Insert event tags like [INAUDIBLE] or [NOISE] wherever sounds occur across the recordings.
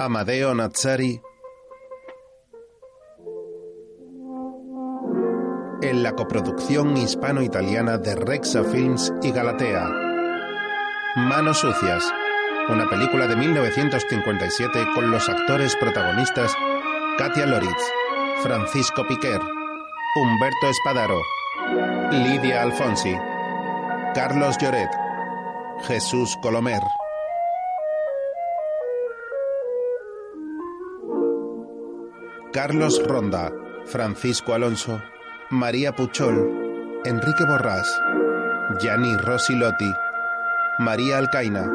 Amadeo Nazzari en la coproducción hispano-italiana de Rexa Films y Galatea. Manos Sucias, una película de 1957 con los actores protagonistas Katia Loritz, Francisco Piquer, Humberto Espadaro, Lidia Alfonsi, Carlos Lloret, Jesús Colomer. Carlos Ronda, Francisco Alonso, María Puchol, Enrique Borrás, Gianni Lotti, María Alcaina,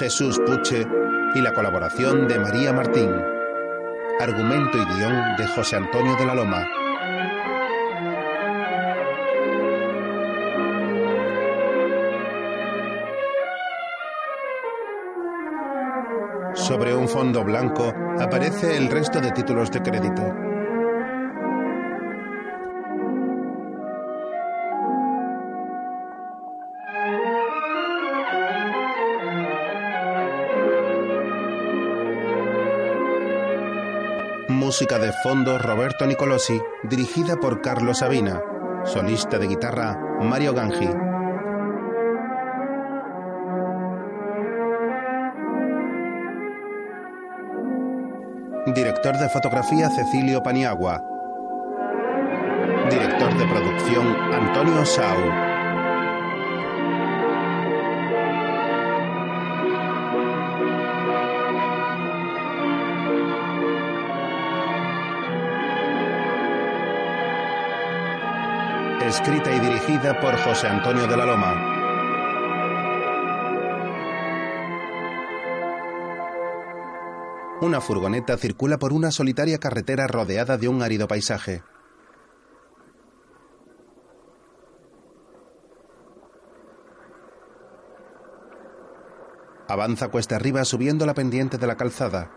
Jesús Puche y la colaboración de María Martín. Argumento y guion de José Antonio de la Loma. Sobre un fondo blanco aparece el resto de títulos de crédito. Música de fondo Roberto Nicolosi, dirigida por Carlos Sabina. Solista de guitarra Mario Gangi. Director de fotografía Cecilio Paniagua. Director de producción Antonio Sau. escrita y dirigida por José Antonio de la Loma. Una furgoneta circula por una solitaria carretera rodeada de un árido paisaje. Avanza cuesta arriba subiendo la pendiente de la calzada.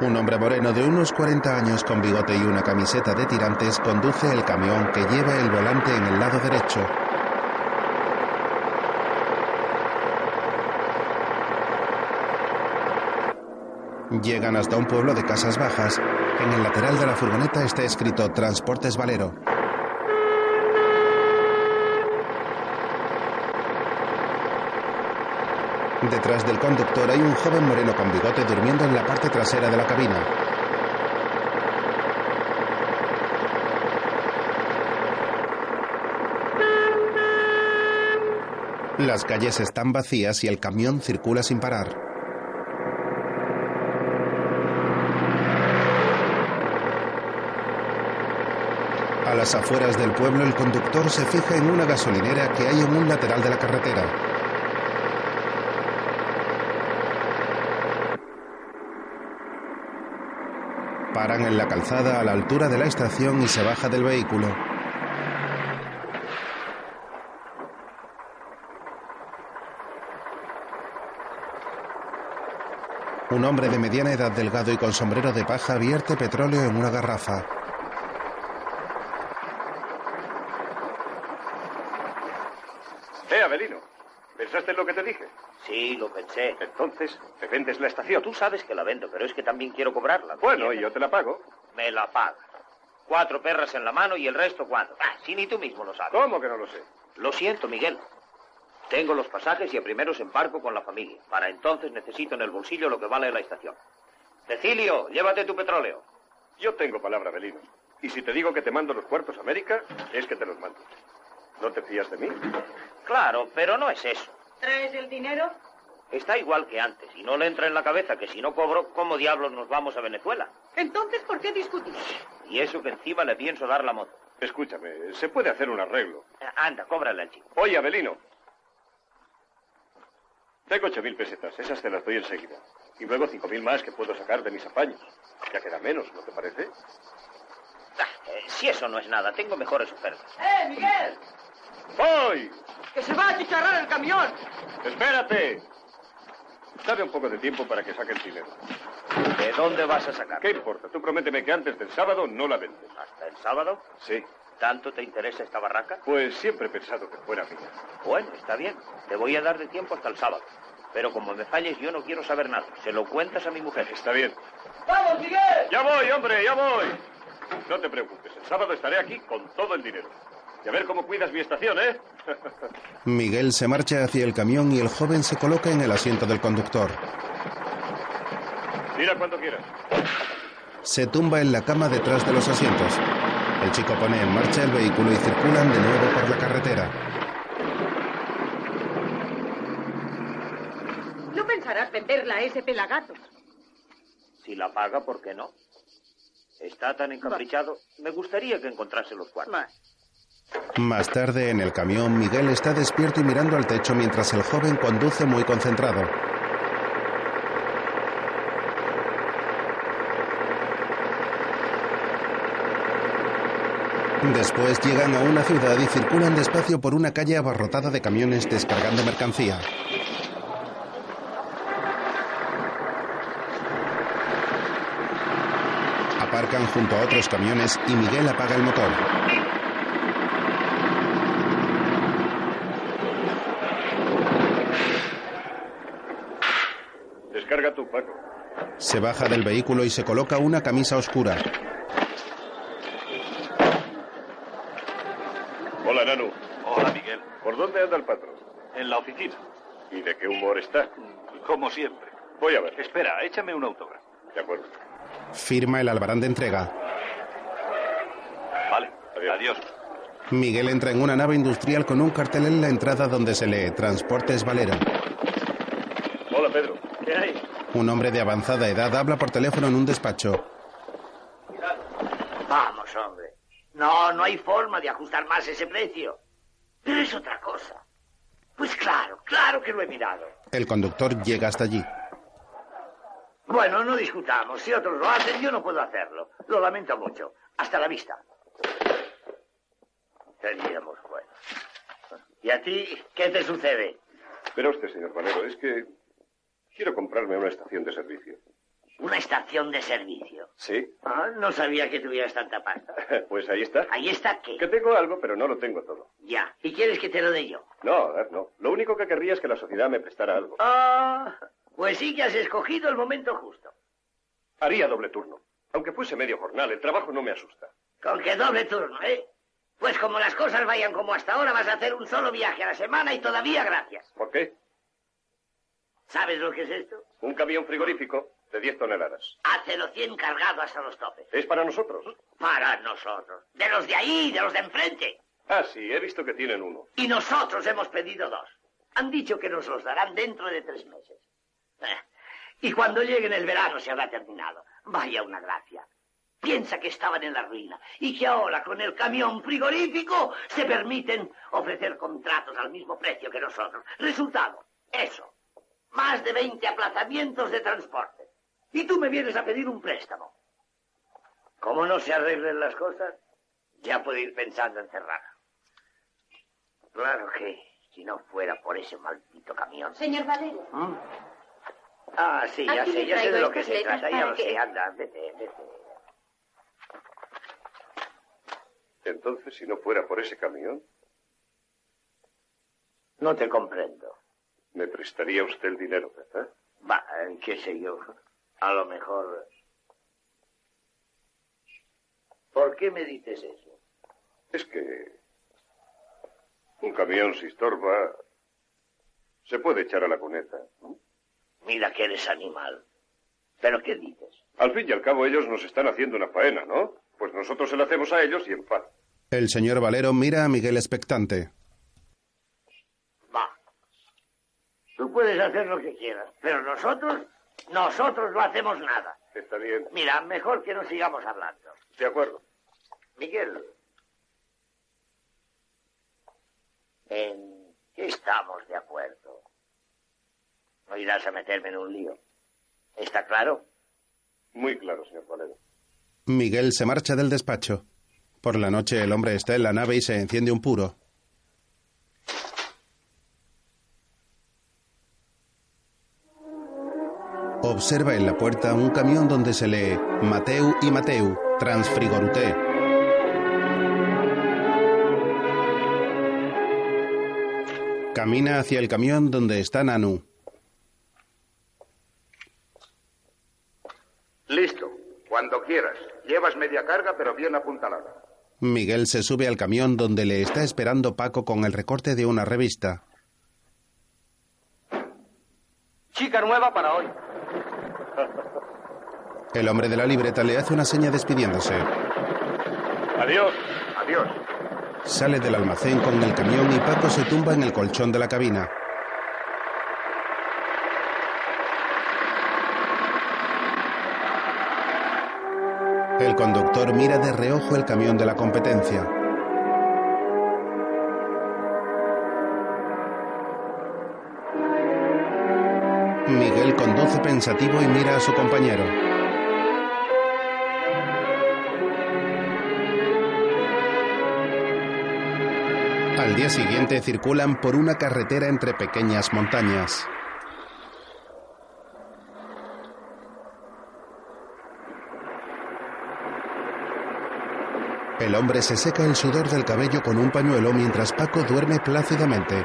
Un hombre moreno de unos 40 años con bigote y una camiseta de tirantes conduce el camión que lleva el volante en el lado derecho. Llegan hasta un pueblo de casas bajas. En el lateral de la furgoneta está escrito Transportes Valero. Detrás del conductor hay un joven moreno con bigote durmiendo en la parte trasera de la cabina. Las calles están vacías y el camión circula sin parar. Las afueras del pueblo el conductor se fija en una gasolinera que hay en un lateral de la carretera. Paran en la calzada a la altura de la estación y se baja del vehículo. Un hombre de mediana edad delgado y con sombrero de paja vierte petróleo en una garrafa. Eh, Abelino, ¿pensaste en lo que te dije? Sí. Entonces, ¿te vendes la estación? Tú sabes que la vendo, pero es que también quiero cobrarla. Bueno, y yo te la pago. Me la paga. Cuatro perras en la mano y el resto cuándo. Ah, si ni tú mismo lo sabes. ¿Cómo que no lo sé? Lo siento, Miguel. Tengo los pasajes y a primeros embarco con la familia. Para entonces necesito en el bolsillo lo que vale la estación. Cecilio, llévate tu petróleo. Yo tengo palabra, Belino. Y si te digo que te mando los cuartos a América, es que te los mando. ¿No te fías de mí? Claro, pero no es eso. ¿Traes el dinero? Está igual que antes y no le entra en la cabeza que si no cobro, ¿cómo diablos nos vamos a Venezuela? Entonces, ¿por qué discutir? Y eso que encima le pienso dar la moto. Escúchame, se puede hacer un arreglo. Eh, anda, cóbrale al chico. Oye, Abelino. Tengo ocho mil pesetas, esas te las doy enseguida. Y luego cinco mil más que puedo sacar de mis apaños. Ya queda menos, ¿no te parece? Ah, eh, si eso no es nada, tengo mejores ofertas. ¡Eh, Miguel! ¡Voy! ¡Que se va a chicharrar el camión! ¡Espérate! Dame un poco de tiempo para que saque el dinero. ¿De dónde vas a sacar? ¿Qué importa? Tú prométeme que antes del sábado no la vendes. ¿Hasta el sábado? Sí. ¿Tanto te interesa esta barraca? Pues siempre he pensado que fuera mía. Bueno, está bien. Te voy a dar de tiempo hasta el sábado. Pero como me falles, yo no quiero saber nada. Se lo cuentas a mi mujer. Está bien. ¡Vamos, Miguel! Ya voy, hombre, ya voy. No te preocupes, el sábado estaré aquí con todo el dinero. Y a ver cómo cuidas mi estación, ¿eh? [LAUGHS] Miguel se marcha hacia el camión y el joven se coloca en el asiento del conductor. Mira cuando quieras. Se tumba en la cama detrás de los asientos. El chico pone en marcha el vehículo y circulan de nuevo por la carretera. No pensarás venderla a ese pelagato. Si la paga, ¿por qué no? Está tan encaprichado. Me gustaría que encontrase los cuartos. Más. Más tarde, en el camión, Miguel está despierto y mirando al techo mientras el joven conduce muy concentrado. Después llegan a una ciudad y circulan despacio por una calle abarrotada de camiones descargando mercancía. Aparcan junto a otros camiones y Miguel apaga el motor. Descarga tu Paco. Se baja del vehículo y se coloca una camisa oscura. Hola, Nanu. Hola, Miguel. ¿Por dónde anda el patrón? En la oficina. ¿Y de qué humor está? Como siempre. Voy a ver. Espera, échame un autógrafo. De acuerdo. Firma el albarán de entrega. Vale. Adiós. Adiós. Miguel entra en una nave industrial con un cartel en la entrada donde se lee Transportes Valero. Hola, Pedro. ¿Qué hay? Un hombre de avanzada edad habla por teléfono en un despacho. Vamos, hombre. No, no hay forma de ajustar más ese precio. Pero es otra cosa. Pues claro, claro que lo he mirado. El conductor llega hasta allí. Bueno, no discutamos. Si otros lo hacen, yo no puedo hacerlo. Lo lamento mucho. Hasta la vista. Teníamos bueno. ¿Y a ti qué te sucede? Pero usted, señor Valero, es que quiero comprarme una estación de servicio. Una estación de servicio. ¿Sí? Ah, no sabía que tuvieras tanta pasta. [LAUGHS] Pues ahí está. Ahí está qué. Que tengo algo, pero no lo tengo todo. Ya. ¿Y quieres que te lo dé yo? No, a ver, no. Lo único que querría es que la sociedad me prestara algo. Ah, pues sí que has escogido el momento justo. Haría doble turno. Aunque fuese medio jornal, el trabajo no me asusta. Con que doble turno, ¿eh? Pues como las cosas vayan como hasta ahora, vas a hacer un solo viaje a la semana y todavía gracias. ¿Por qué? ¿Sabes lo que es esto? Un camión frigorífico de 10 toneladas. Hácelo 100 cargado hasta los topes. ¿Es para nosotros? Para nosotros. De los de ahí, de los de enfrente. Ah, sí, he visto que tienen uno. Y nosotros hemos pedido dos. Han dicho que nos los darán dentro de tres meses. Eh, Y cuando llegue en el verano se habrá terminado. Vaya una gracia. Piensa que estaban en la ruina y que ahora con el camión frigorífico se permiten ofrecer contratos al mismo precio que nosotros. Resultado, eso. Más de 20 aplazamientos de transporte. Y tú me vienes a pedir un préstamo. Como no se arreglen las cosas, ya puedo ir pensando en cerrar. Claro que si no fuera por ese maldito camión. Señor Valero, ¿Mm? Ah, sí, ya Aquí sé, ya sé de lo que estas se trata, ya lo que- sé, anda, vete, vete. Entonces, si no fuera por ese camión, No te comprendo. Me prestaría usted el dinero, ¿verdad? Va, eh, qué sé yo. A lo mejor. ¿Por qué me dices eso? Es que un camión si estorba se puede echar a la cuneta. ¿no? Mira que eres animal. ¿Pero qué dices? Al fin y al cabo ellos nos están haciendo una faena, ¿no? Pues nosotros se la hacemos a ellos y en paz. El señor Valero mira a Miguel expectante. Va. Tú puedes hacer lo que quieras, pero nosotros, nosotros no hacemos nada. Está bien. Mira, mejor que no sigamos hablando. De acuerdo. Miguel. ¿En qué estamos de acuerdo? No irás a meterme en un lío. ¿Está claro? Muy claro, señor Valero. Miguel se marcha del despacho. Por la noche el hombre está en la nave y se enciende un puro. observa en la puerta un camión donde se lee Mateu y Mateu, Transfrigoruté. Camina hacia el camión donde está Nanu. Listo, cuando quieras. Llevas media carga pero bien apuntalada. Miguel se sube al camión donde le está esperando Paco con el recorte de una revista. Chica nueva para hoy. El hombre de la libreta le hace una seña despidiéndose. Adiós. Adiós. Sale del almacén con el camión y Paco se tumba en el colchón de la cabina. El conductor mira de reojo el camión de la competencia. Pensativo y mira a su compañero. Al día siguiente circulan por una carretera entre pequeñas montañas. El hombre se seca el sudor del cabello con un pañuelo mientras Paco duerme plácidamente.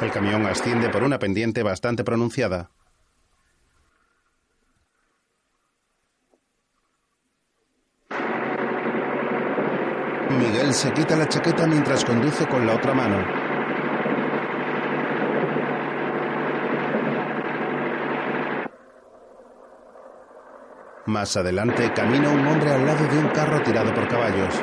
El camión asciende por una pendiente bastante pronunciada. Miguel se quita la chaqueta mientras conduce con la otra mano. Más adelante camina un hombre al lado de un carro tirado por caballos.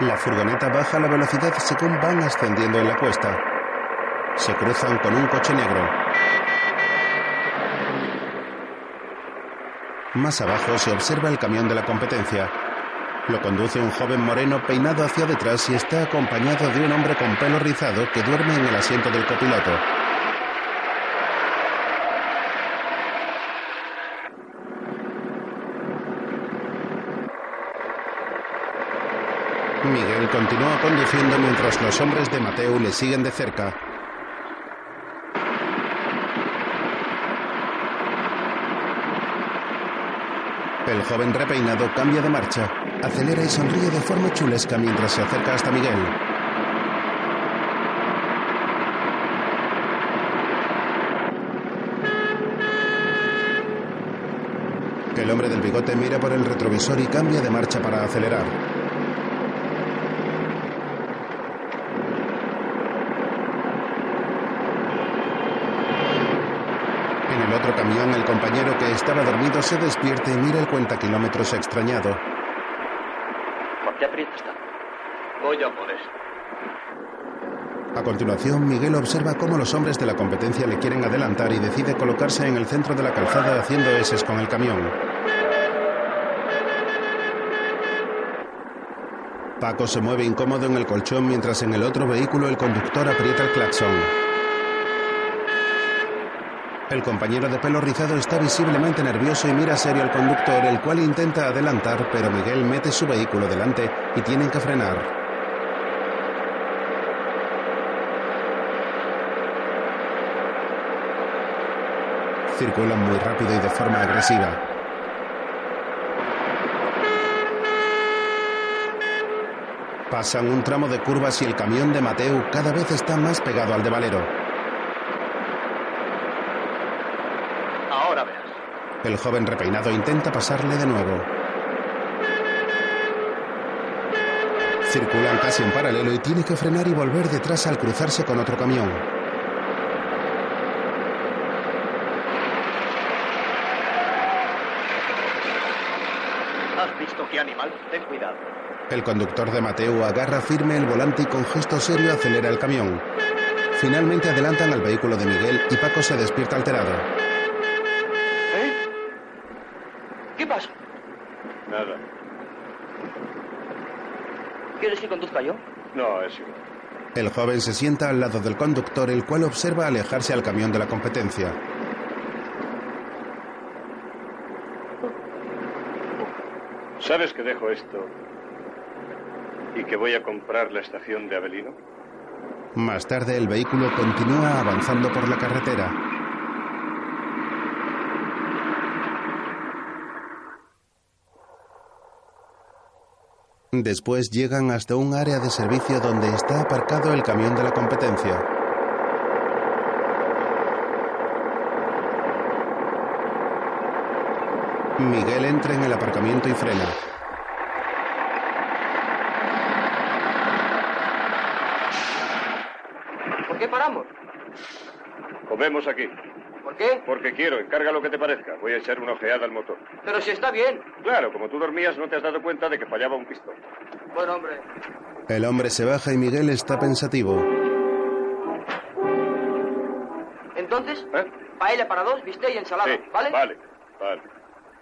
La furgoneta baja la velocidad según van ascendiendo en la cuesta. Se cruzan con un coche negro. Más abajo se observa el camión de la competencia. Lo conduce un joven moreno peinado hacia detrás y está acompañado de un hombre con pelo rizado que duerme en el asiento del copiloto. Miguel continúa conduciendo mientras los hombres de Mateo le siguen de cerca. El joven repeinado cambia de marcha, acelera y sonríe de forma chulesca mientras se acerca hasta Miguel. El hombre del bigote mira por el retrovisor y cambia de marcha para acelerar. En el otro camión, el compañero que estaba dormido se despierta y mira el cuenta kilómetros extrañado. ¿Por qué aprietas tanto? Voy a por. A continuación, Miguel observa cómo los hombres de la competencia le quieren adelantar y decide colocarse en el centro de la calzada haciendo eses con el camión. Paco se mueve incómodo en el colchón mientras en el otro vehículo el conductor aprieta el claxon. El compañero de pelo rizado está visiblemente nervioso y mira serio al conductor, el cual intenta adelantar, pero Miguel mete su vehículo delante y tienen que frenar. Circulan muy rápido y de forma agresiva. Pasan un tramo de curvas y el camión de Mateo cada vez está más pegado al de Valero. Ahora verás. El joven repeinado intenta pasarle de nuevo. Circulan casi en paralelo y tiene que frenar y volver detrás al cruzarse con otro camión. ¿Has visto qué animal? Ten cuidado. El conductor de Mateo agarra firme el volante y con gesto serio acelera el camión. Finalmente adelantan al vehículo de Miguel y Paco se despierta alterado. ¿Eh? ¿Qué pasa? Nada. ¿Quieres que conduzca yo? No, es igual. El joven se sienta al lado del conductor, el cual observa alejarse al camión de la competencia. ¿Sabes que dejo esto y que voy a comprar la estación de Avelino? Más tarde el vehículo continúa avanzando por la carretera. Después llegan hasta un área de servicio donde está aparcado el camión de la competencia. Miguel entra en el aparcamiento y frena. ¿Por qué paramos? Aquí. ¿Por qué? Porque quiero, encarga lo que te parezca. Voy a echar una ojeada al motor. Pero si está bien. Claro, como tú dormías no te has dado cuenta de que fallaba un pistón. Bueno, hombre. El hombre se baja y Miguel está pensativo. Entonces, ¿Eh? paella para dos, bistec y ensalada, Sí, ¿vale? Vale, vale.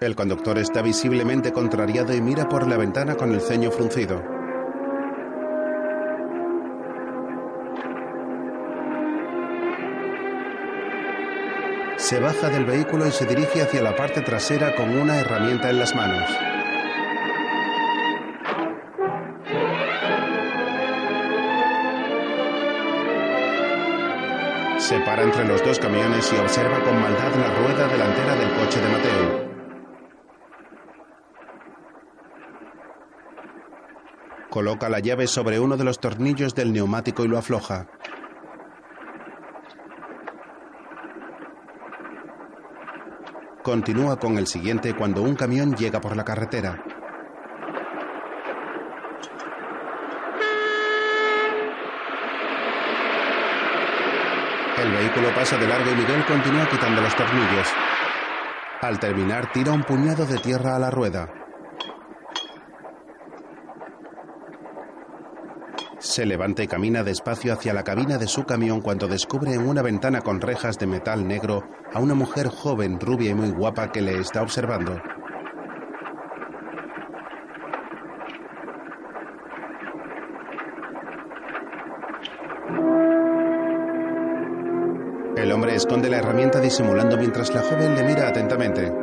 El conductor está visiblemente contrariado y mira por la ventana con el ceño fruncido. Se baja del vehículo y se dirige hacia la parte trasera con una herramienta en las manos. Se para entre los dos camiones y observa con maldad la rueda delantera del coche de Mateo. Coloca la llave sobre uno de los tornillos del neumático y lo afloja. Continúa con el siguiente cuando un camión llega por la carretera. El vehículo pasa de largo y Miguel continúa quitando los tornillos. Al terminar, tira un puñado de tierra a la rueda. Se levanta y camina despacio hacia la cabina de su camión cuando descubre en una ventana con rejas de metal negro a una mujer joven, rubia y muy guapa que le está observando. El hombre esconde la herramienta disimulando mientras la joven le mira atentamente.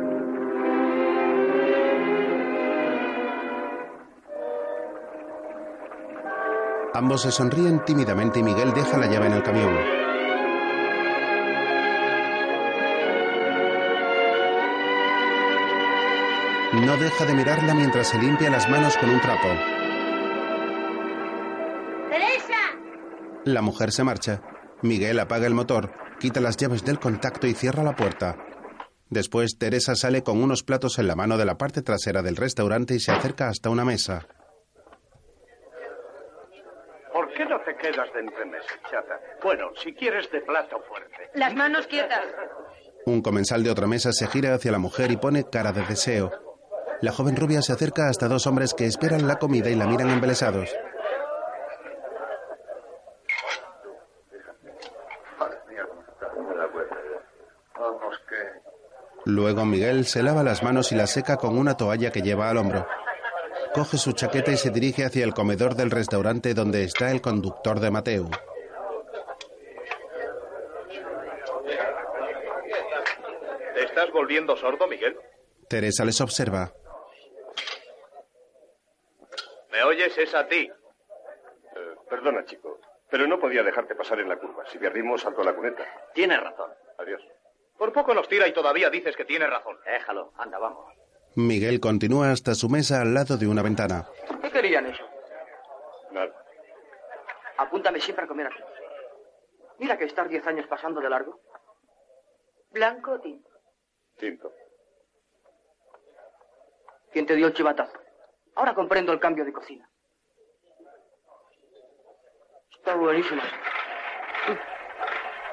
Ambos se sonríen tímidamente y Miguel deja la llave en el camión. No deja de mirarla mientras se limpia las manos con un trapo. ¡Teresa! La mujer se marcha. Miguel apaga el motor, quita las llaves del contacto y cierra la puerta. Después, Teresa sale con unos platos en la mano de la parte trasera del restaurante y se acerca hasta una mesa. ¿Por qué entremeses, chata? Bueno, si quieres de plato fuerte. Las manos quietas. Un comensal de otra mesa se gira hacia la mujer y pone cara de deseo. La joven rubia se acerca hasta dos hombres que esperan la comida y la miran embelesados. Luego Miguel se lava las manos y las seca con una toalla que lleva al hombro. Coge su chaqueta y se dirige hacia el comedor del restaurante donde está el conductor de Mateo. ¿Te estás volviendo sordo, Miguel? Teresa les observa. ¿Me oyes? Es a ti. Eh, perdona, chico, pero no podía dejarte pasar en la curva. Si perdimos, salto a la cuneta. Tienes razón. Adiós. Por poco nos tira y todavía dices que tienes razón. Déjalo. Anda, vamos. Miguel continúa hasta su mesa al lado de una ventana. ¿Qué querían eso? Nada. Apúntame siempre a comer aquí. Mira que estar diez años pasando de largo. ¿Blanco o tinto? Tinto. ¿Quién te dio el chivatazo? Ahora comprendo el cambio de cocina. Está buenísimo.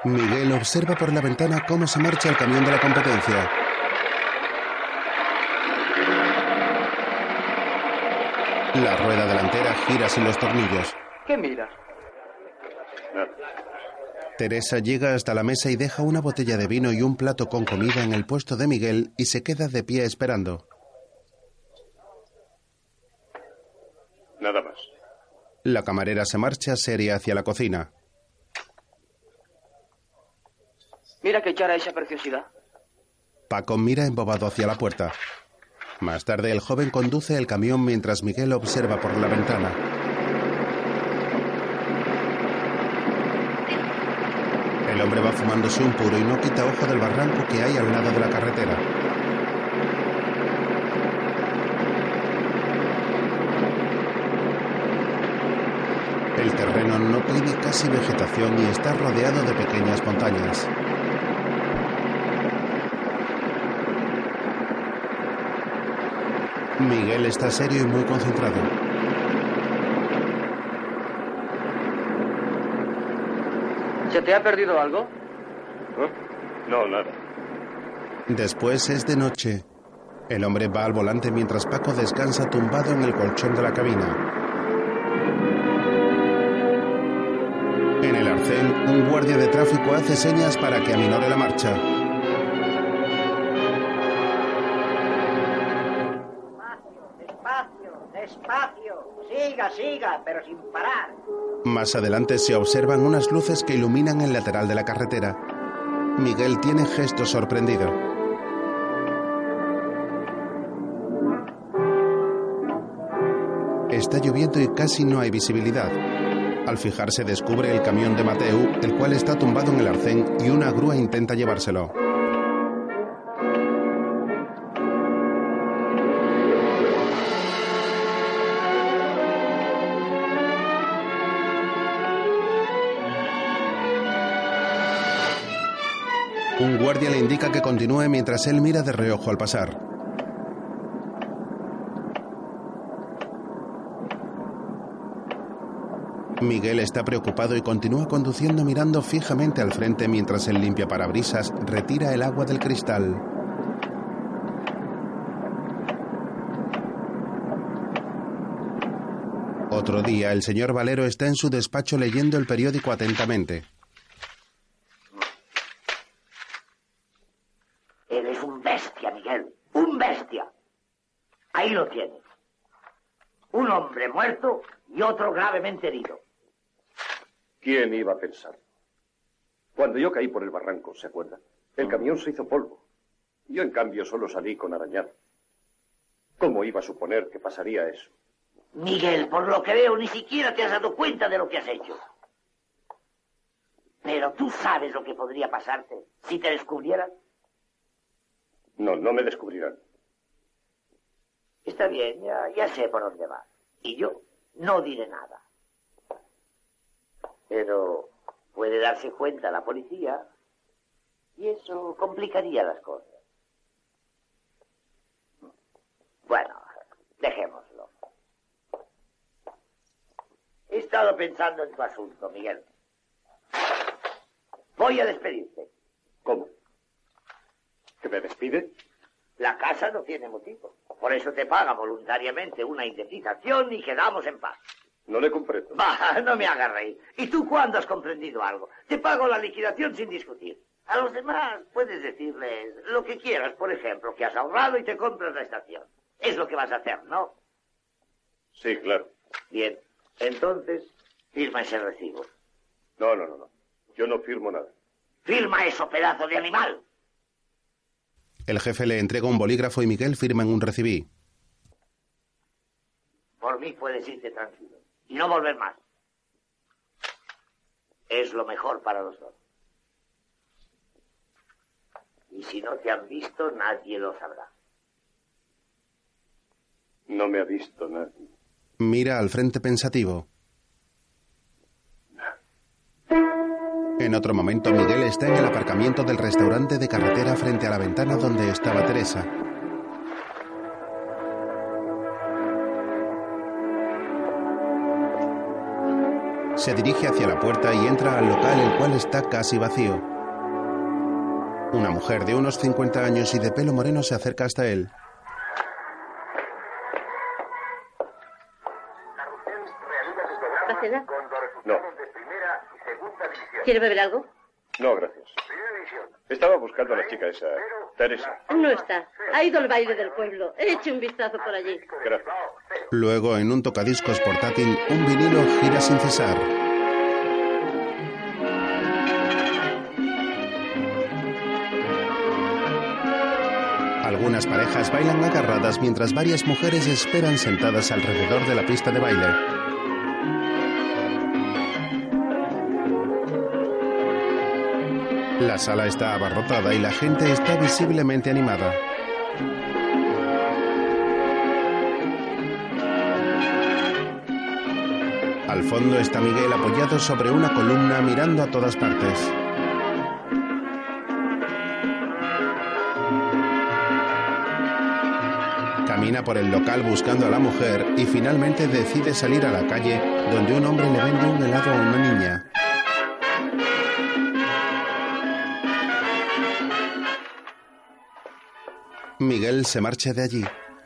Miguel observa por la ventana cómo se marcha el camión de la competencia. La rueda delantera gira sin los tornillos. ¿Qué miras? Nada. Teresa llega hasta la mesa y deja una botella de vino y un plato con comida en el puesto de Miguel y se queda de pie esperando. Nada más. La camarera se marcha seria hacia la cocina. Mira que echar a esa preciosidad. Paco mira embobado hacia la puerta. Más tarde, el joven conduce el camión mientras Miguel observa por la ventana. El hombre va fumándose un puro y no quita ojo del barranco que hay al lado de la carretera. El terreno no tiene casi vegetación y está rodeado de pequeñas montañas. Miguel está serio y muy concentrado. ¿Se te ha perdido algo? ¿Eh? No, nada. Después es de noche. El hombre va al volante mientras Paco descansa tumbado en el colchón de la cabina. En el arcén, un guardia de tráfico hace señas para que aminore la marcha. Despacio. Siga, siga, pero sin parar. Más adelante se observan unas luces que iluminan el lateral de la carretera. Miguel tiene gesto sorprendido. Está lloviendo y casi no hay visibilidad. Al fijarse descubre el camión de Mateu, el cual está tumbado en el arcén y una grúa intenta llevárselo. Un guardia le indica que continúe mientras él mira de reojo al pasar. Miguel está preocupado y continúa conduciendo mirando fijamente al frente mientras el limpia parabrisas retira el agua del cristal. Otro día, el señor Valero está en su despacho leyendo el periódico atentamente. Eres un bestia, Miguel. Un bestia. Ahí lo tienes. Un hombre muerto y otro gravemente herido. ¿Quién iba a pensar? Cuando yo caí por el barranco, ¿se acuerda? El camión se hizo polvo. Yo, en cambio, solo salí con arañado. ¿Cómo iba a suponer que pasaría eso? Miguel, por lo que veo, ni siquiera te has dado cuenta de lo que has hecho. Pero tú sabes lo que podría pasarte si te descubrieran. No, no me descubrirán. Está bien, ya, ya sé por dónde vas. Y yo no diré nada. Pero puede darse cuenta la policía y eso complicaría las cosas. Bueno, dejémoslo. He estado pensando en tu asunto, Miguel. Voy a despedirte. ¿Cómo? ¿Que me despide? La casa no tiene motivo. Por eso te paga voluntariamente una indemnización y quedamos en paz. No le comprendo. Bah, [LAUGHS] no me hagas reír. ¿Y tú cuándo has comprendido algo? Te pago la liquidación sin discutir. A los demás puedes decirles lo que quieras, por ejemplo, que has ahorrado y te compras la estación. Es lo que vas a hacer, ¿no? Sí, claro. Bien. Entonces, firma ese recibo. No, no, no, no. Yo no firmo nada. Firma eso, pedazo de animal. El jefe le entrega un bolígrafo y Miguel firma en un recibí. Por mí puedes irte tranquilo y no volver más. Es lo mejor para los dos. Y si no te han visto, nadie lo sabrá. No me ha visto nadie. Mira al frente pensativo. En otro momento, Miguel está en el aparcamiento del restaurante de carretera frente a la ventana donde estaba Teresa. Se dirige hacia la puerta y entra al local el cual está casi vacío. Una mujer de unos 50 años y de pelo moreno se acerca hasta él. No, ¿Quiere beber algo? no, gracias. Estaba buscando a la chica esa, Teresa. No está. Ha ido al baile del pueblo. Eche un vistazo por allí. Gracias. Luego, en un tocadiscos portátil, un vinilo gira sin cesar. Algunas parejas bailan agarradas mientras varias mujeres esperan sentadas alrededor de la pista de baile. La sala está abarrotada y la gente está visiblemente animada. Al fondo está Miguel apoyado sobre una columna mirando a todas partes. Camina por el local buscando a la mujer y finalmente decide salir a la calle donde un hombre le vende un helado a una niña. Miguel se marcha de allí.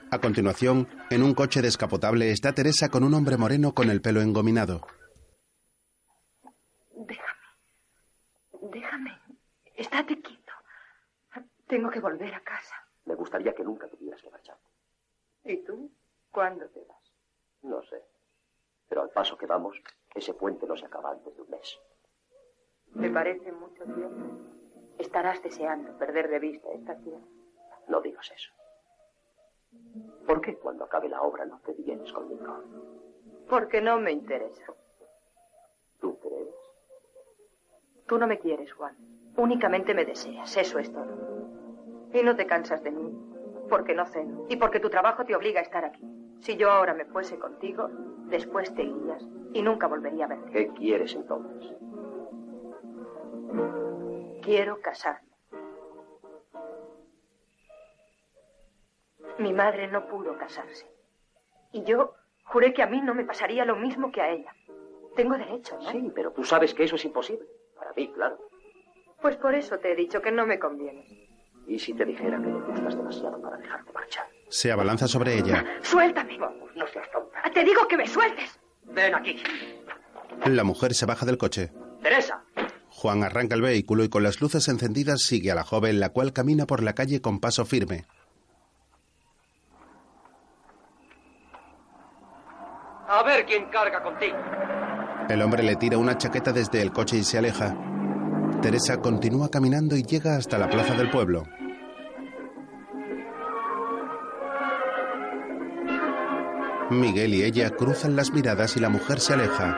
A continuación, en un coche descapotable está Teresa con un hombre moreno con el pelo engominado. Déjame. Déjame. Estate quieto. Tengo que volver a casa. Me gustaría que nunca tuvieras que marcharte. ¿Y tú? ¿Cuándo te vas? No sé. Pero al paso que vamos, ese puente no se acaba antes de un mes. Me parece mucho tiempo. Estarás deseando perder de vista esta tierra. No digas eso. ¿Por qué cuando acabe la obra no te vienes conmigo? Porque no me interesa. ¿Tú crees? Tú no me quieres, Juan. Únicamente me deseas. Eso es todo. Y no te cansas de mí. Porque no ceno. Y porque tu trabajo te obliga a estar aquí. Si yo ahora me fuese contigo, después te irías y nunca volvería a verte. ¿Qué quieres entonces? Quiero casarme. Mi madre no pudo casarse. Y yo juré que a mí no me pasaría lo mismo que a ella. Tengo derecho, ¿no? Sí, pero tú sabes que eso es imposible. Para mí, claro. Pues por eso te he dicho que no me conviene. ¿Y si te dijera que me gustas demasiado para dejarte marchar? Se abalanza sobre ella. [LAUGHS] ¡Suéltame! Vamos, no seas tonta. Ah, Te digo que me sueltes. Ven aquí. La mujer se baja del coche. Teresa. Juan arranca el vehículo y con las luces encendidas sigue a la joven, la cual camina por la calle con paso firme. A ver quién carga contigo. El hombre le tira una chaqueta desde el coche y se aleja. Teresa continúa caminando y llega hasta la plaza del pueblo. Miguel y ella cruzan las miradas y la mujer se aleja.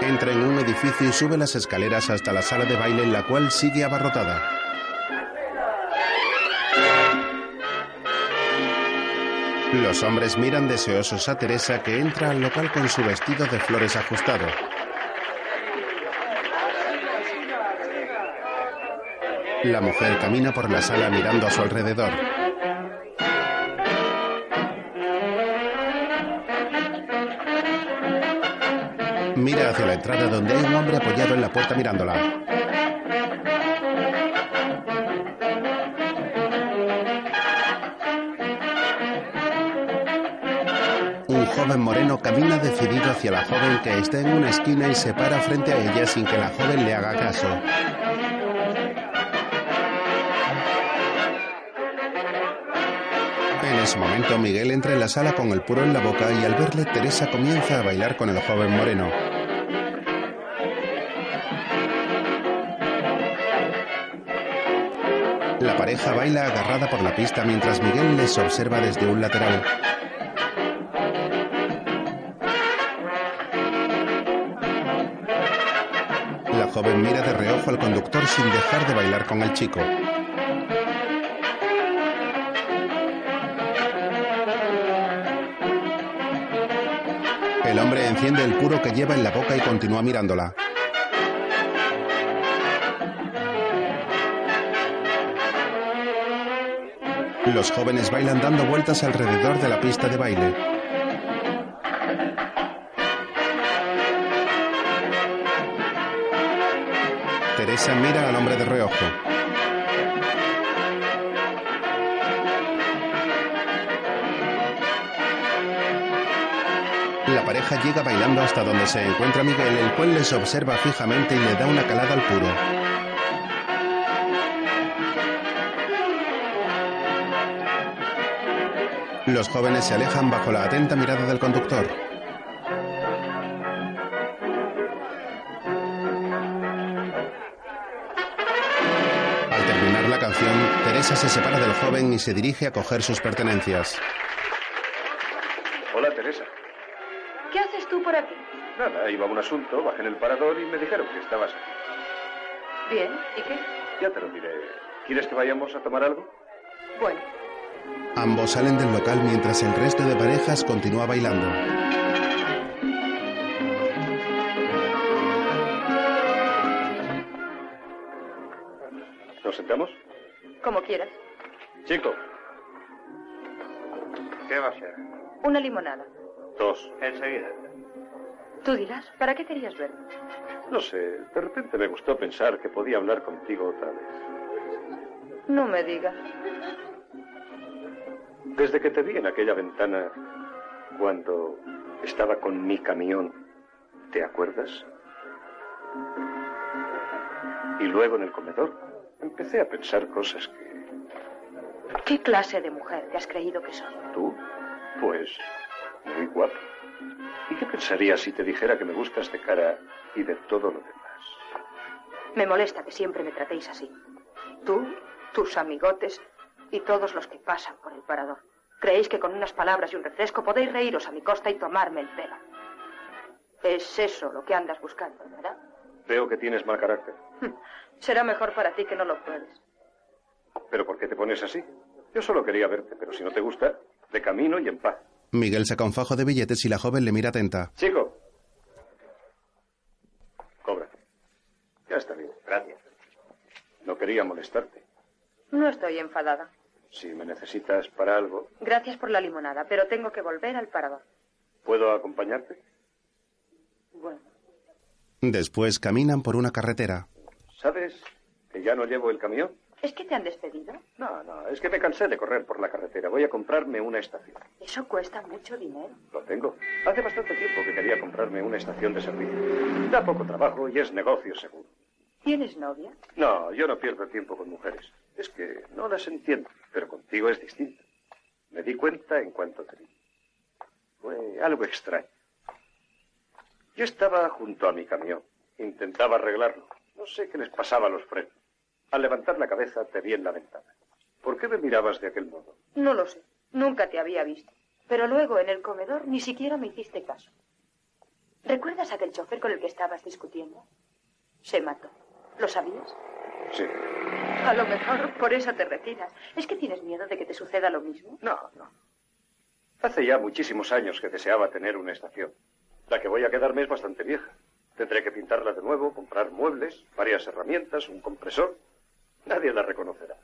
Entra en un edificio y sube las escaleras hasta la sala de baile en la cual sigue abarrotada. Los hombres miran deseosos a Teresa que entra al local con su vestido de flores ajustado. La mujer camina por la sala mirando a su alrededor. Mira hacia la entrada donde hay un hombre apoyado en la puerta mirándola. Joven moreno camina decidido hacia la joven que está en una esquina y se para frente a ella sin que la joven le haga caso. En ese momento Miguel entra en la sala con el puro en la boca y al verle Teresa comienza a bailar con el joven moreno. La pareja baila agarrada por la pista mientras Miguel les observa desde un lateral. Joven mira de reojo al conductor sin dejar de bailar con el chico. El hombre enciende el puro que lleva en la boca y continúa mirándola. Los jóvenes bailan dando vueltas alrededor de la pista de baile. Teresa mira al hombre de reojo. La pareja llega bailando hasta donde se encuentra Miguel, el cual les observa fijamente y le da una calada al puro. Los jóvenes se alejan bajo la atenta mirada del conductor. Teresa se separa del joven y se dirige a coger sus pertenencias. Hola, Teresa. ¿Qué haces tú por aquí? Nada, iba a un asunto, bajé en el parador y me dijeron que estabas aquí. Bien, ¿y qué? Ya te lo diré. ¿Quieres que vayamos a tomar algo? Bueno, Ambos salen del local mientras el resto de parejas continúa bailando. Como quieras. Chico. ¿Qué va a ser? Una limonada. Dos. Enseguida. Tú dirás, ¿para qué querías verme? No sé, de repente me gustó pensar que podía hablar contigo otra vez. No me digas. Desde que te vi en aquella ventana cuando estaba con mi camión, ¿te acuerdas? Y luego en el comedor empecé a pensar cosas que ¿Qué clase de mujer te has creído que soy? tú, pues, muy guapo. ¿Y qué pensarías si te dijera que me gustas de cara y de todo lo demás? Me molesta que siempre me tratéis así. Tú, tus amigotes y todos los que pasan por el parador. Creéis que con unas palabras y un refresco podéis reíros a mi costa y tomarme el pelo. Es eso lo que andas buscando, ¿verdad? Veo que tienes mal carácter. Será mejor para ti que no lo pruebes. ¿Pero por qué te pones así? Yo solo quería verte, pero si no te gusta, de camino y en paz. Miguel saca un fajo de billetes y la joven le mira atenta. Chico. Cobra. Ya está bien. Gracias. No quería molestarte. No estoy enfadada. Si me necesitas para algo, Gracias por la limonada, pero tengo que volver al parador. ¿puedo acompañarte? Bueno, Después caminan por una carretera. ¿Sabes que ya no llevo el camión? ¿es que te han despedido? No, no, es que me cansé de correr por la carretera. Voy a comprarme una estación. Eso cuesta mucho dinero. Lo tengo. Hace bastante tiempo que quería comprarme una estación de servicio. Da poco trabajo y es negocio seguro. ¿Tienes novia? No, yo no pierdo tiempo con mujeres. Es que no las entiendo, pero contigo es distinto. Me di cuenta en cuanto te vi. Fue algo extraño. Yo estaba junto a mi camión. Intentaba arreglarlo. No sé qué les pasaba a los frenos. Al levantar la cabeza te vi en la ventana. ¿Por qué me mirabas de aquel modo? No lo sé. Nunca te había visto. Pero luego en el comedor ni siquiera me hiciste caso. ¿Recuerdas aquel chofer con el que estabas discutiendo? Se mató. ¿Lo sabías? Sí. A lo mejor por eso te retiras. ¿Es que tienes miedo de que te suceda lo mismo? No, no. Hace ya muchísimos años que deseaba tener una estación. La que voy a quedarme es bastante vieja. Tendré que pintarla de nuevo, comprar muebles, varias herramientas, un compresor. Nadie la reconocerá.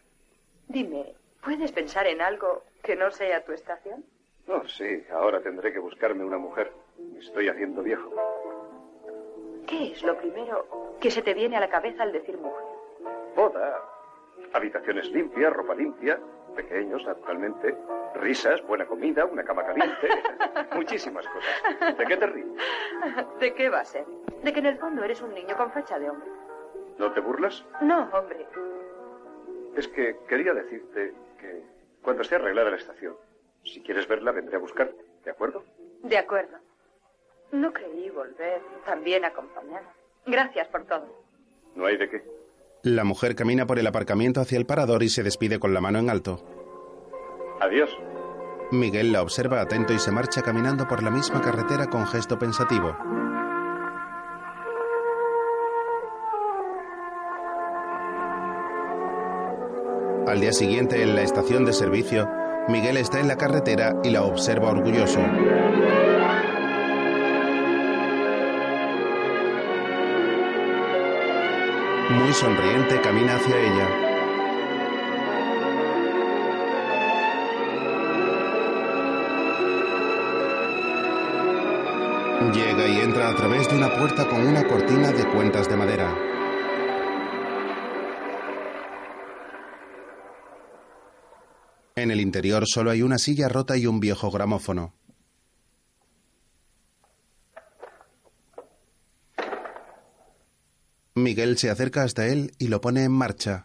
Dime, ¿puedes pensar en algo que no sea tu estación? No, sí, ahora tendré que buscarme una mujer. Me estoy haciendo viejo. ¿Qué es lo primero que se te viene a la cabeza al decir mujer? Boda, habitaciones limpias, ropa limpia, pequeños, naturalmente, risas, buena comida, una cama caliente, [LAUGHS] muchísimas cosas. ¿De qué te ríes? ¿De qué va a ser? De que en el fondo eres un niño con fecha de hombre. ¿No te burlas? No, hombre. Es que quería decirte que cuando esté arreglada la estación, si quieres verla, vendré a buscarte, ¿de acuerdo? De acuerdo. No creí volver también acompañada. Gracias por todo. No hay de qué. La mujer camina por el aparcamiento hacia el parador y se despide con la mano en alto. Adiós. Miguel la observa atento y se marcha caminando por la misma carretera con gesto pensativo. Al día siguiente, en la estación de servicio, Miguel está en la carretera y la observa orgulloso. Muy sonriente, camina hacia ella. Llega y entra a través de una puerta con una cortina de cuentas de madera. En el interior solo hay una silla rota y un viejo gramófono. Miguel se acerca hasta él y lo pone en marcha.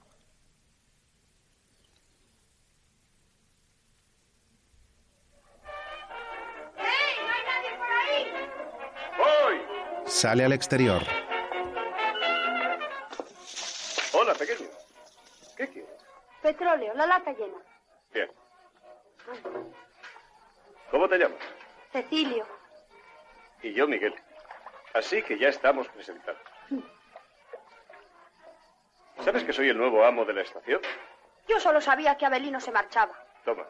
¡Voy! Sale al exterior. Hola, pequeño. ¿Qué quieres? Petróleo, la lata llena. Bien. ¿Cómo te llamas? Cecilio. Y yo, Miguel. Así que ya estamos presentados. ¿Sabes que soy el nuevo amo de la estación? Yo solo sabía que Abelino se marchaba. Toma,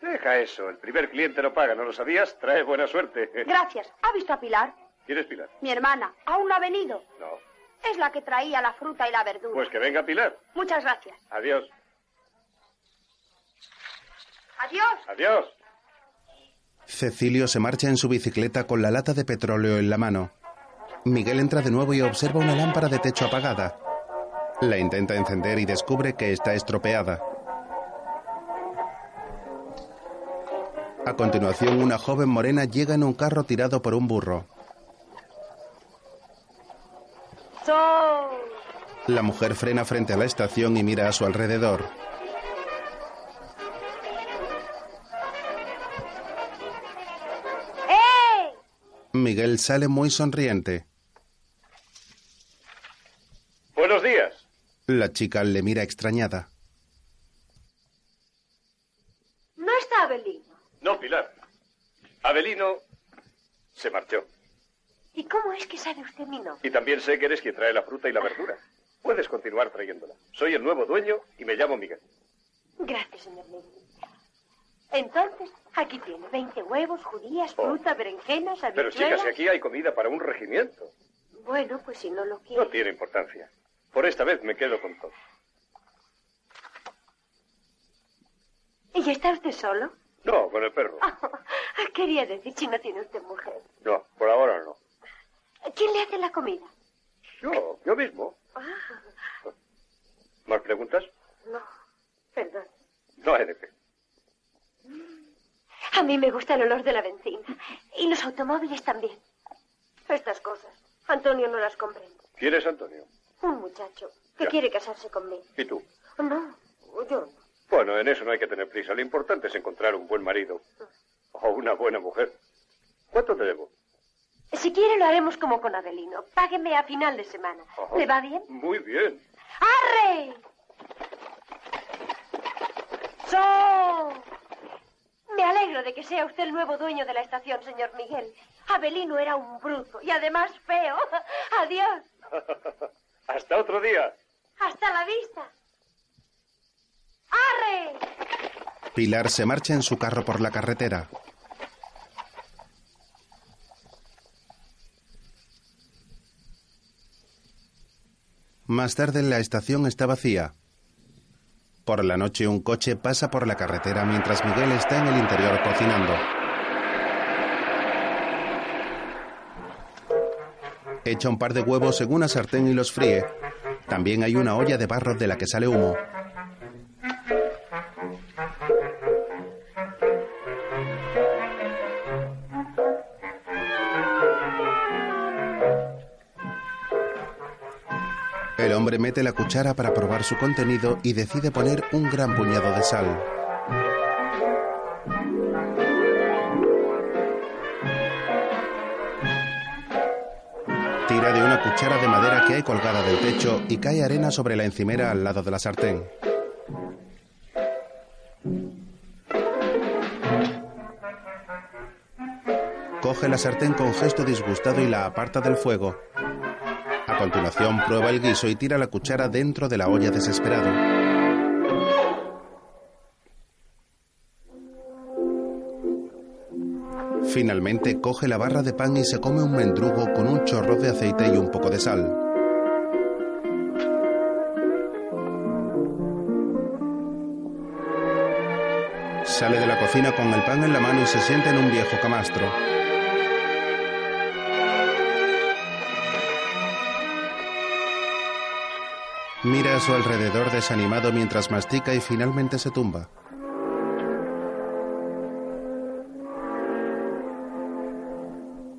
Deja eso. El primer cliente no paga, ¿no lo sabías? Trae buena suerte. Gracias. ¿Ha visto a Pilar? ¿Quién es Pilar? Mi hermana. ¿Aún no ha venido? No. Es la que traía la fruta y la verdura. Pues que venga Pilar. Muchas gracias. Adiós. Adiós. Adiós. Cecilio se marcha en su bicicleta con la lata de petróleo en la mano. Miguel entra de nuevo y observa una lámpara de techo apagada. La intenta encender y descubre que está estropeada. A continuación, una joven morena llega en un carro tirado por un burro. La mujer frena frente a la estación y mira a su alrededor. Miguel sale muy sonriente. Buenos días. La chica le mira extrañada. No está Abelino. No, Pilar. Abelino se marchó. ¿Y cómo es que sabe usted mi nombre? Y también sé que eres quien trae la fruta y la verdura. Puedes continuar trayéndola. Soy el nuevo dueño y me llamo Miguel. Gracias, señor Miguel. Entonces, aquí tiene 20 huevos, judías, fruta, berenjenas, Oh. Pero habichuelas... chicas, si aquí hay comida para un regimiento. Bueno, pues si no lo quiere... No tiene importancia. Por esta vez me quedo con todo. ¿Y está usted solo? No, con el perro. [LAUGHS] Quería decir si no tiene usted mujer. No, por ahora no. ¿Quién le hace la comida? Yo, yo mismo. Ah, ¿Más preguntas? no, perdón. No hay de qué. A mí me gusta el olor de la benzina. Y los automóviles también. Estas cosas. Antonio no las comprende. ¿Quién es Antonio? Un muchacho que Ya. quiere casarse conmigo. ¿Y tú? No, yo no. Bueno, en eso no hay que tener prisa. Lo importante es encontrar un buen marido. O una buena mujer. ¿Cuánto te debo? Si quiere lo haremos como con Adelino. Págueme a final de semana. Ajá. ¿Le va bien? Muy bien. ¡Arre! ¡So! Me alegro de que sea usted el nuevo dueño de la estación, señor Miguel. Abelino era un bruto y además feo. [LAUGHS] Adiós. [LAUGHS] Hasta otro día. Hasta la vista. ¡Arre! Pilar se marcha en su carro por la carretera. Más tarde la estación está vacía. Por la noche un coche pasa por la carretera mientras Miguel está en el interior cocinando. Echa un par de huevos en una sartén y los fríe. También hay una olla de barro de la que sale humo. Hombre la cuchara para probar su contenido y decide poner un gran puñado de sal. Tira de una cuchara de madera que hay colgada del techo y cae arena sobre la encimera al lado de la sartén. Coge la sartén con gesto disgustado y la aparta del fuego. A continuación prueba el guiso y tira la cuchara dentro de la olla desesperado. Finalmente coge la barra de pan y se come un mendrugo con un chorro de aceite y un poco de sal. Sale de la cocina con el pan en la mano y se sienta en un viejo camastro. Mira a su alrededor desanimado mientras mastica y finalmente se tumba.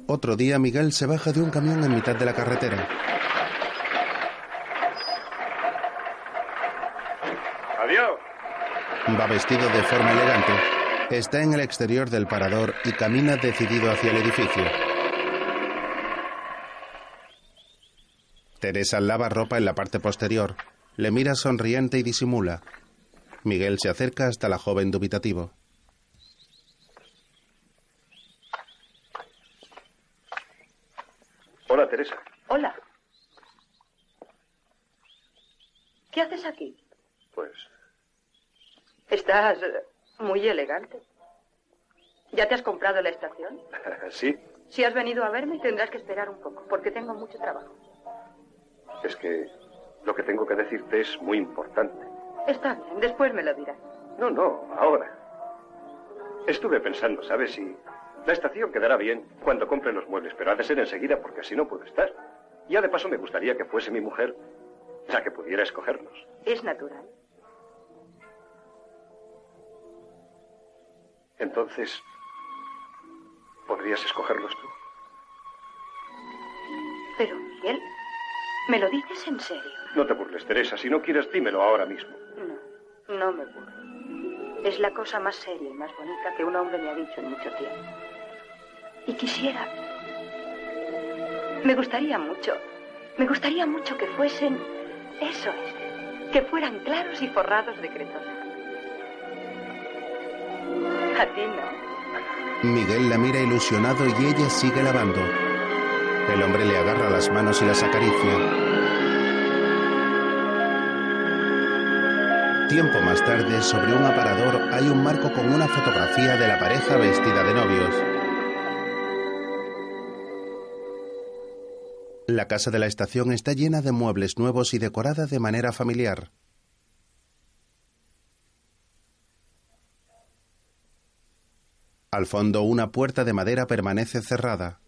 Otro día Miguel se baja de un camión en mitad de la carretera. Adiós. Va vestido de forma elegante. Está en el exterior del parador y camina decidido hacia el edificio. Teresa lava ropa en la parte posterior. Le mira sonriente y disimula. Miguel se acerca hasta la joven dubitativo. Hola, Teresa. Hola. ¿Qué haces aquí? Pues ¿Estás Muy elegante. ¿Ya te has comprado la estación? [LAUGHS] sí, Si has venido a verme, tendrás que esperar un poco, porque tengo mucho trabajo. Es que lo que tengo que decirte es muy importante. Está bien, después me lo dirás. No, no, ahora. Estuve pensando, ¿sabes? Si la estación quedará bien cuando compre los muebles, pero ha de ser enseguida porque así no puedo estar. Ya de paso me gustaría que fuese mi mujer la que pudiera escogerlos. Es natural. Entonces, ¿podrías escogerlos tú? Pero, Miguel, ¿me lo dices en serio? No te burles, Teresa. Si no quieres, dímelo ahora mismo. No, no me burlo. Es la cosa más seria y más bonita que un hombre me ha dicho en mucho tiempo. Y quisiera... Me gustaría mucho, me gustaría mucho que fuesen... Eso es, que fueran claros y forrados de cretona. A ti no. Miguel la mira ilusionado y ella sigue lavando. El hombre le agarra las manos y las acaricia. Tiempo más tarde, sobre un aparador hay un marco con una fotografía de la pareja vestida de novios. La casa de la estación está llena de muebles nuevos y decorada de manera familiar. Al fondo una puerta de madera permanece cerrada.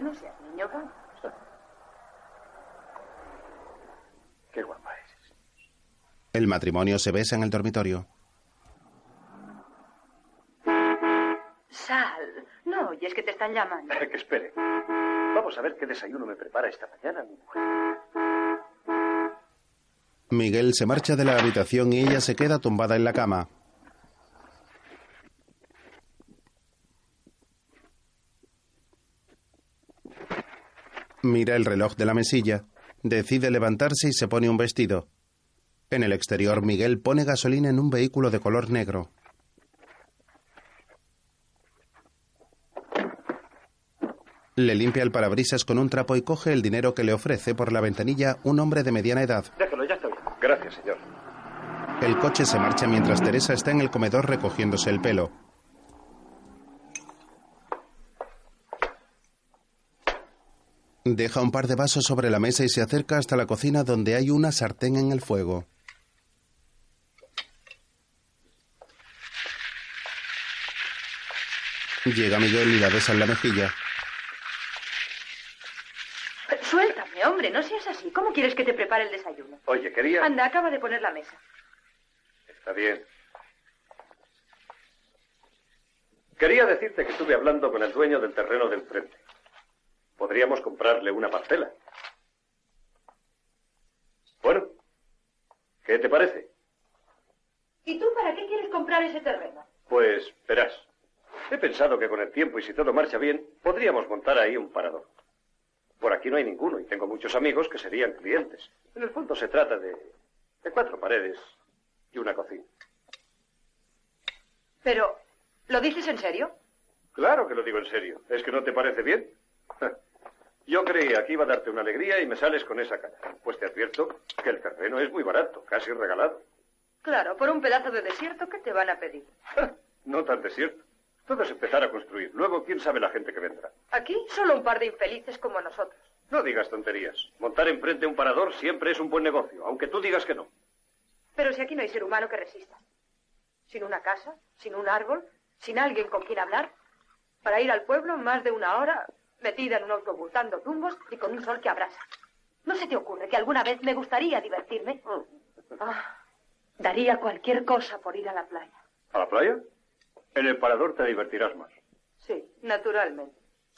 Anda, no seas niño. Qué guapa es. El matrimonio se besa en el dormitorio. Sal. No, y es que te están llamando. [LAUGHS] Que espere. Vamos a ver qué desayuno me prepara esta mañana mi mujer. Miguel se marcha de la habitación y ella se queda tumbada en la cama. Mira el reloj de la mesilla, decide levantarse y se pone un vestido. En el exterior, Miguel pone gasolina en un vehículo de color negro. Le limpia el parabrisas con un trapo y coge el dinero que le ofrece por la ventanilla un hombre de mediana edad. Déjalo, ya estoy. Gracias, señor. El coche se marcha mientras Teresa está en el comedor recogiéndose el pelo. Deja un par de vasos sobre la mesa y se acerca hasta la cocina donde hay una sartén en el fuego. Llega Miguel y la besa en la mejilla. Suéltame, hombre, no seas así. ¿Cómo quieres que te prepare el desayuno? Oye, quería... Anda, acaba de poner la mesa. Está bien. Quería decirte que estuve hablando con el dueño del terreno del frente. Podríamos comprarle una parcela. Bueno, ¿qué te parece? ¿Y tú para qué quieres comprar ese terreno? Pues verás. He pensado que con el tiempo y si todo marcha bien, podríamos montar ahí un parador. Por aquí no hay ninguno y tengo muchos amigos que serían clientes. En el fondo se trata de, de cuatro paredes y una cocina. Pero, ¿lo dices en serio? Claro que lo digo en serio. ¿Es que no te parece bien? [LAUGHS] Yo creía que iba a darte una alegría y me sales con esa cara. Pues te advierto que el terreno es muy barato, casi regalado. Claro, por un pedazo de desierto, ¿qué te van a pedir? No tan desierto. Todo es empezar a construir. Luego, ¿quién sabe la gente que vendrá? Aquí solo un par de infelices como nosotros. No digas tonterías. Montar enfrente un parador siempre es un buen negocio, aunque tú digas que no. Pero si aquí no hay ser humano que resista. Sin una casa, sin un árbol, sin alguien con quien hablar. Para ir al pueblo más de una hora, metida en un autobús dando tumbos y con un sol que abrasa. ¿No se te ocurre que alguna vez me gustaría divertirme? Ah, daría cualquier cosa por ir a la playa. ¿A la playa? En el parador te divertirás más. Sí, naturalmente.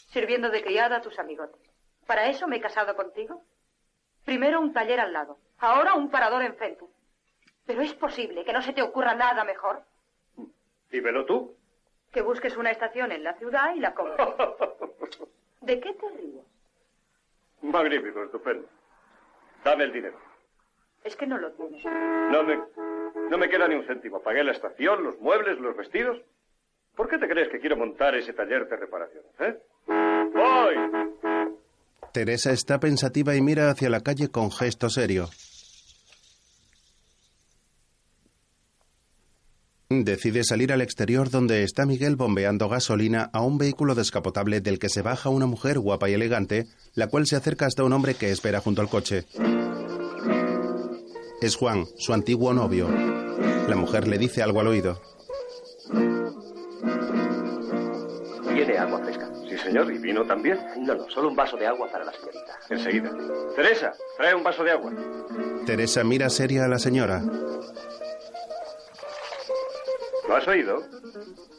Sirviendo de criada a tus amigotes. ¿Para eso me he casado contigo? Primero un taller al lado, ahora un parador enfrente. Pero es posible que no se te ocurra nada mejor. Dímelo tú. Que busques una estación en la ciudad y la compres. [LAUGHS] ¿De qué te ríes? Magnífico, estupendo. Dame el dinero. Es que no lo tienes. No me, no me queda ni un céntimo. Pagué la estación, los muebles, los vestidos. ¿Por qué te crees que quiero montar ese taller de reparación? ¿Eh? ¡Voy! Teresa está pensativa y mira hacia la calle con gesto serio. Decide salir al exterior donde está Miguel bombeando gasolina a un vehículo descapotable del que se baja una mujer guapa y elegante, la cual se acerca hasta un hombre que espera junto al coche. Es Juan, su antiguo novio. La mujer le dice algo al oído. ¿Tiene agua fresca? Sí, señor. ¿Y vino también? No, no, solo un vaso de agua para la señorita. Enseguida. Teresa, trae un vaso de agua. Teresa mira seria a la señora. ¿Lo has oído?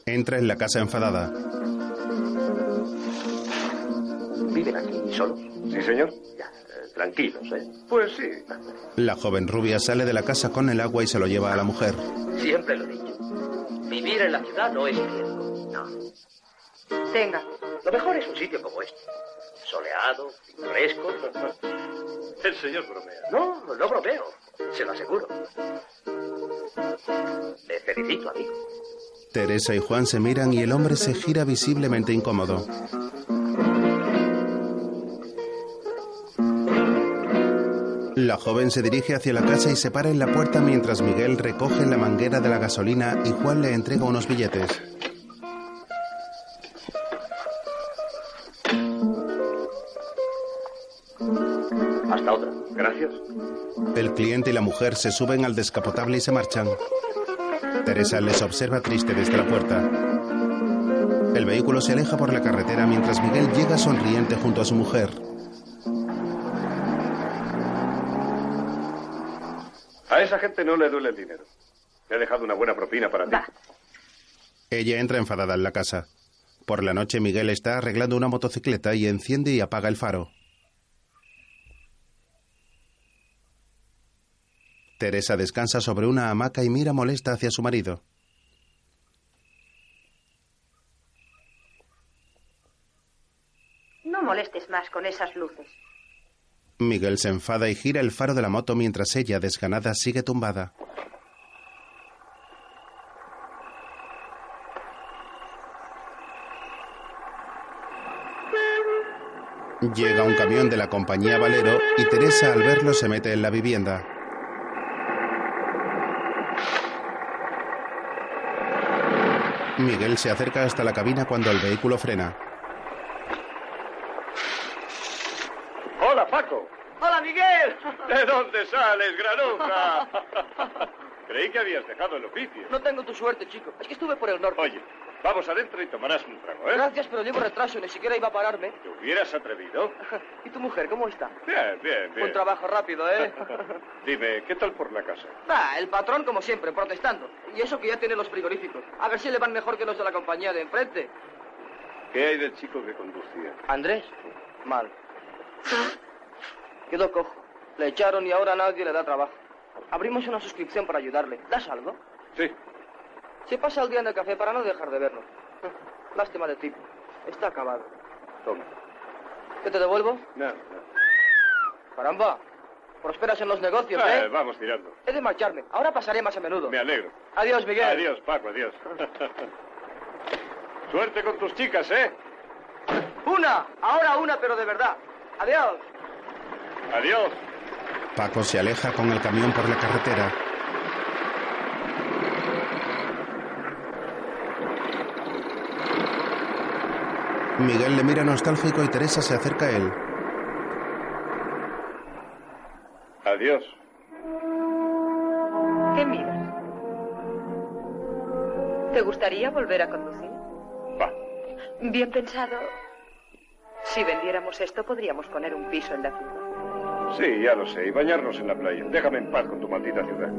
Entra en la casa enfadada. ¿Viven aquí solo? Sí, señor. Ya, eh, tranquilos, ¿eh? Pues sí. La joven rubia sale de la casa con el agua y se lo lleva a la mujer. Siempre lo he dicho. Vivir en la ciudad no es riesgo. No. Tenga. Lo mejor es un sitio como este. Soleado, fresco. El señor bromea. No, no bromeo. Se lo aseguro. Le felicito, amigo. Teresa y Juan se miran y el hombre se gira visiblemente incómodo. La joven se dirige hacia la casa y se para en la puerta mientras Miguel recoge la manguera de la gasolina y Juan le entrega unos billetes. Gracias. El cliente y la mujer se suben al descapotable y se marchan. Teresa les observa triste desde la puerta. El vehículo se aleja por la carretera mientras Miguel llega sonriente junto a su mujer. A esa gente no le duele el dinero. Le he dejado una buena propina para ti. Ella entra enfadada en la casa. Por la noche Miguel está arreglando una motocicleta y enciende y apaga el faro. Teresa descansa sobre una hamaca y mira molesta hacia su marido. No molestes más con esas luces. Miguel se enfada y gira el faro de la moto mientras ella, desganada, sigue tumbada. Llega un camión de la compañía Valero y Teresa al verlo se mete en la vivienda. Miguel se acerca hasta la cabina cuando el vehículo frena. Hola, Paco. ¡Hola, Miguel! ¿De dónde sales, granuja? [LAUGHS] Creí que habías dejado el oficio. No tengo tu suerte, chico. Es que estuve por el norte. Oye, vamos adentro y tomarás un trago, ¿eh? Gracias, pero llevo retraso. Ni siquiera iba a pararme. ¿Te hubieras atrevido? [LAUGHS] ¿Y tu mujer, cómo está? Bien, bien, bien. Un trabajo rápido, ¿eh? [LAUGHS] Dime, ¿qué tal por la casa? Ah, el patrón, como siempre, protestando. Y eso que ya tiene los frigoríficos. A ver si le van mejor que los de la compañía de enfrente. ¿Qué hay del chico que conducía? ¿Andrés? Mal. Quedó cojo. Le echaron y ahora nadie le da trabajo. Abrimos una suscripción para ayudarle. ¿Das algo? Sí. Se pasa el día en el café para no dejar de vernos. [LAUGHS] Lástima de tipo. Está acabado. Toma. ¿Qué te devuelvo? No, no. Caramba. Prosperas en los negocios, Ah, ¿eh? vamos tirando. He de marcharme. Ahora pasaré más a menudo. Me alegro. Adiós, Miguel. Adiós, Paco, adiós. [LAUGHS] Suerte con tus chicas, ¿eh? Una. Ahora una, pero de verdad. Adiós. Adiós. Paco se aleja con el camión por la carretera. Miguel le mira nostálgico y Teresa se acerca a él. Adiós. ¿Qué miras? ¿Te gustaría volver a conducir? Va. Bien pensado. Si vendiéramos esto, podríamos poner un piso en la ciudad. Sí, ya lo sé. Y bañarnos en la playa. Déjame en paz con tu maldita ciudad.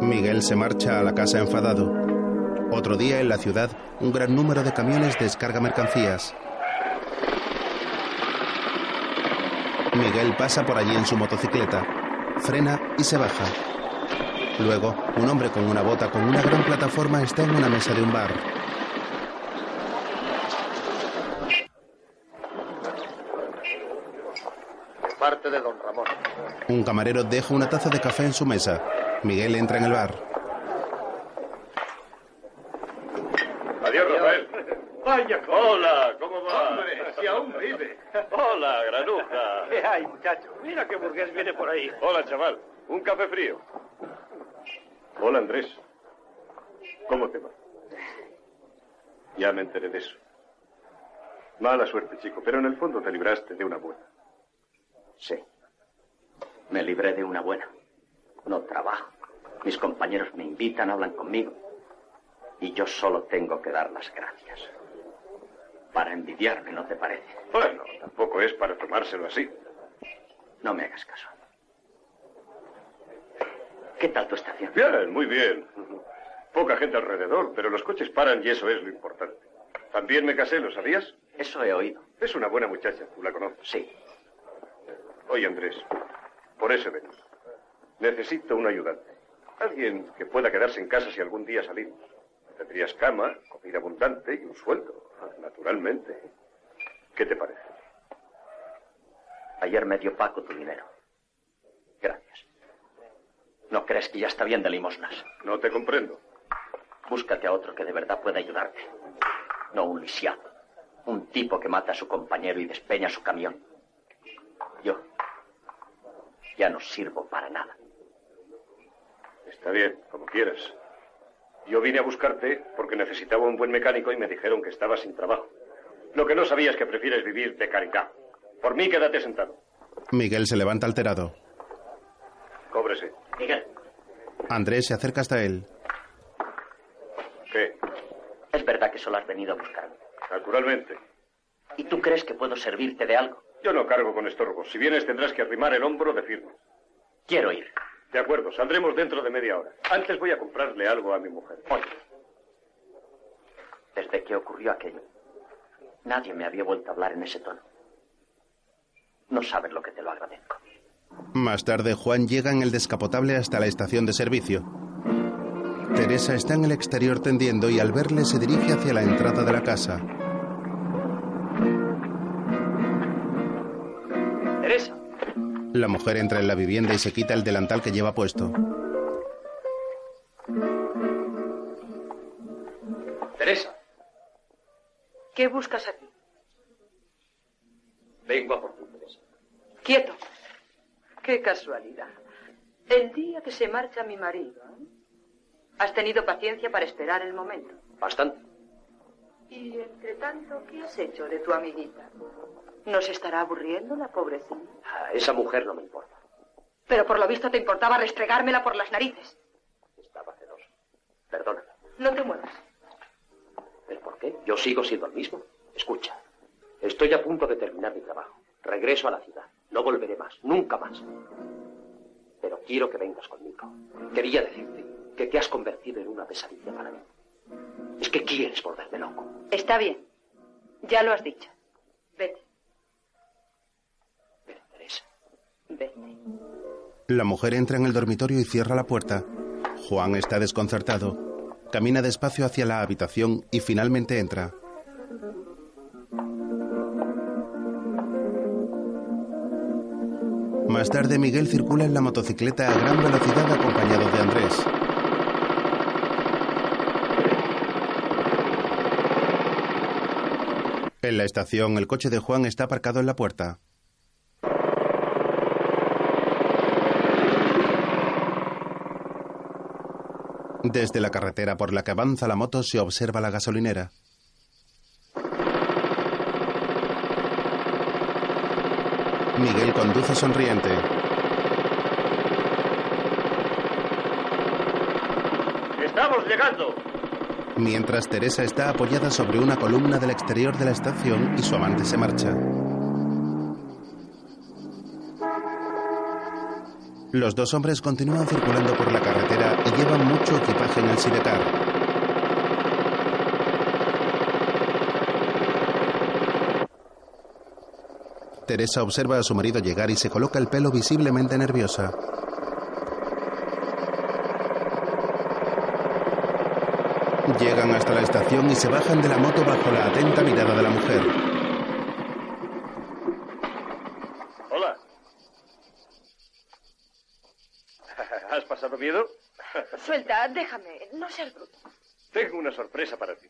Miguel se marcha a la casa enfadado. Otro día en la ciudad, un gran número de camiones descarga mercancías. Miguel pasa por allí en su motocicleta, frena y se baja. Luego, un hombre con una bota con una gran plataforma está en una mesa de un bar. Parte de don Ramón. Un camarero deja una taza de café en su mesa. Miguel entra en el bar. Adiós, Rafael. Vaya, Hola, ¿cómo va? hombre, si aún vive. Hola, granuja. ¿Qué hay, muchacho? Mira qué burgués viene por ahí. Hola, chaval. Un café frío. Hola, Andrés. ¿Cómo te va? Ya me enteré de eso. Mala suerte, chico, pero en el fondo te libraste de una buena. Sí. Me libré de una buena. No trabajo. Mis compañeros me invitan, hablan conmigo. Y yo solo tengo que dar las gracias. Para envidiarme, ¿no te parece? Bueno, tampoco es para tomárselo así. No me hagas caso. ¿Qué tal tu estación? Bien, muy bien. Poca gente alrededor, pero los coches paran y eso es lo importante. También me casé, ¿lo sabías? Eso he oído. Es una buena muchacha, ¿tú la conoces? Sí. Oye, Andrés, por eso vengo. Necesito un ayudante. Alguien que pueda quedarse en casa si algún día salimos. Tendrías cama, comida abundante y un sueldo, naturalmente. ¿Qué te parece? Ayer me dio Paco tu dinero. Gracias. ¿No crees que ya está bien de limosnas? No te comprendo. Búscate a otro que de verdad pueda ayudarte. No un lisiado. Un tipo que mata a su compañero y despeña su camión. Yo ya no sirvo para nada. Está bien, como quieras. Yo vine a buscarte porque necesitaba un buen mecánico y me dijeron que estabas sin trabajo. Lo que no sabía es que prefieres vivir de caridad. Por mí, quédate sentado. Miguel se levanta alterado. Cóbrese. Miguel. Andrés se acerca hasta él. ¿Qué? Es verdad que solo has venido a buscarme. Naturalmente. ¿Y tú crees que puedo servirte de algo? Yo no cargo con estorbos. Si vienes tendrás que arrimar el hombro de firme. Quiero ir. De acuerdo, saldremos dentro de media hora. Antes voy a comprarle algo a mi mujer. Oye, desde que ocurrió aquello, nadie me había vuelto a hablar en ese tono. No sabes lo que te lo agradezco. Más tarde, Juan llega en el descapotable hasta la estación de servicio. Teresa está en el exterior tendiendo y al verle se dirige hacia la entrada de la casa. Teresa. La mujer entra en la vivienda y se quita el delantal que lleva puesto. Teresa. ¿Qué buscas aquí? Vengo a por ti, Teresa. Quieto. Qué casualidad. El día que se marcha mi marido. ¿eh? ¿Has tenido paciencia para esperar el momento? Bastante. Y entre tanto, ¿qué has hecho de tu amiguita? ¿Nos estará aburriendo la pobrecita? A esa mujer no me importa. Pero por lo visto te importaba restregármela por las narices. Estaba celoso. Perdóname. No te muevas. ¿Pero por qué? Yo sigo siendo el mismo. Escucha. Estoy a punto de terminar mi trabajo. Regreso a la ciudad. No volveré más. Nunca más. Pero quiero que vengas conmigo. Quería decirte que te has convertido en una pesadilla para mí. Es que quieres volverme loco. Está bien. Ya lo has dicho. Vete. Ven, Teresa. Vete. La mujer entra en el dormitorio y cierra la puerta. Juan está desconcertado. Camina despacio hacia la habitación y finalmente entra. Más tarde, Miguel circula en la motocicleta a gran velocidad acompañado de Andrés. En la estación, el coche de Juan está aparcado en la puerta. Desde la carretera por la que avanza la moto se observa la gasolinera. Miguel conduce sonriente. ¡Estamos llegando! Mientras Teresa está apoyada sobre una columna del exterior de la estación y su amante se marcha. Los dos hombres continúan circulando por la carretera y llevan mucho equipaje en el sidecar. Teresa observa a su marido llegar y se coloca el pelo visiblemente nerviosa. Llegan hasta la estación y se bajan de la moto bajo la atenta mirada de la mujer. Hola. ¿Has pasado miedo? Suelta, déjame. No seas bruto. Tengo una sorpresa para ti.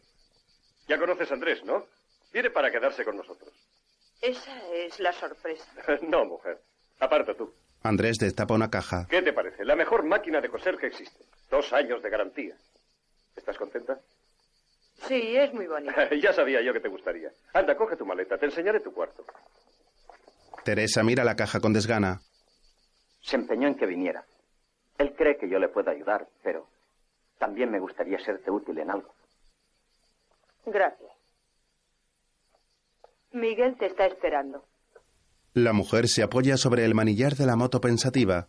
Ya conoces a Andrés, ¿no? Viene para quedarse con nosotros. Esa es la sorpresa. [LAUGHS] no, mujer. Aparta tú. Andrés destapa una caja. ¿Qué te parece? La mejor máquina de coser que existe. Dos años de garantía. ¿Estás contenta? Sí, es muy bonito. [LAUGHS] ya sabía yo que te gustaría. Anda, coge tu maleta, te enseñaré tu cuarto. Teresa mira la caja con desgana. Se empeñó en que viniera. Él cree que yo le puedo ayudar, pero también me gustaría serte útil en algo. Gracias. Miguel te está esperando. La mujer se apoya sobre el manillar de la moto pensativa.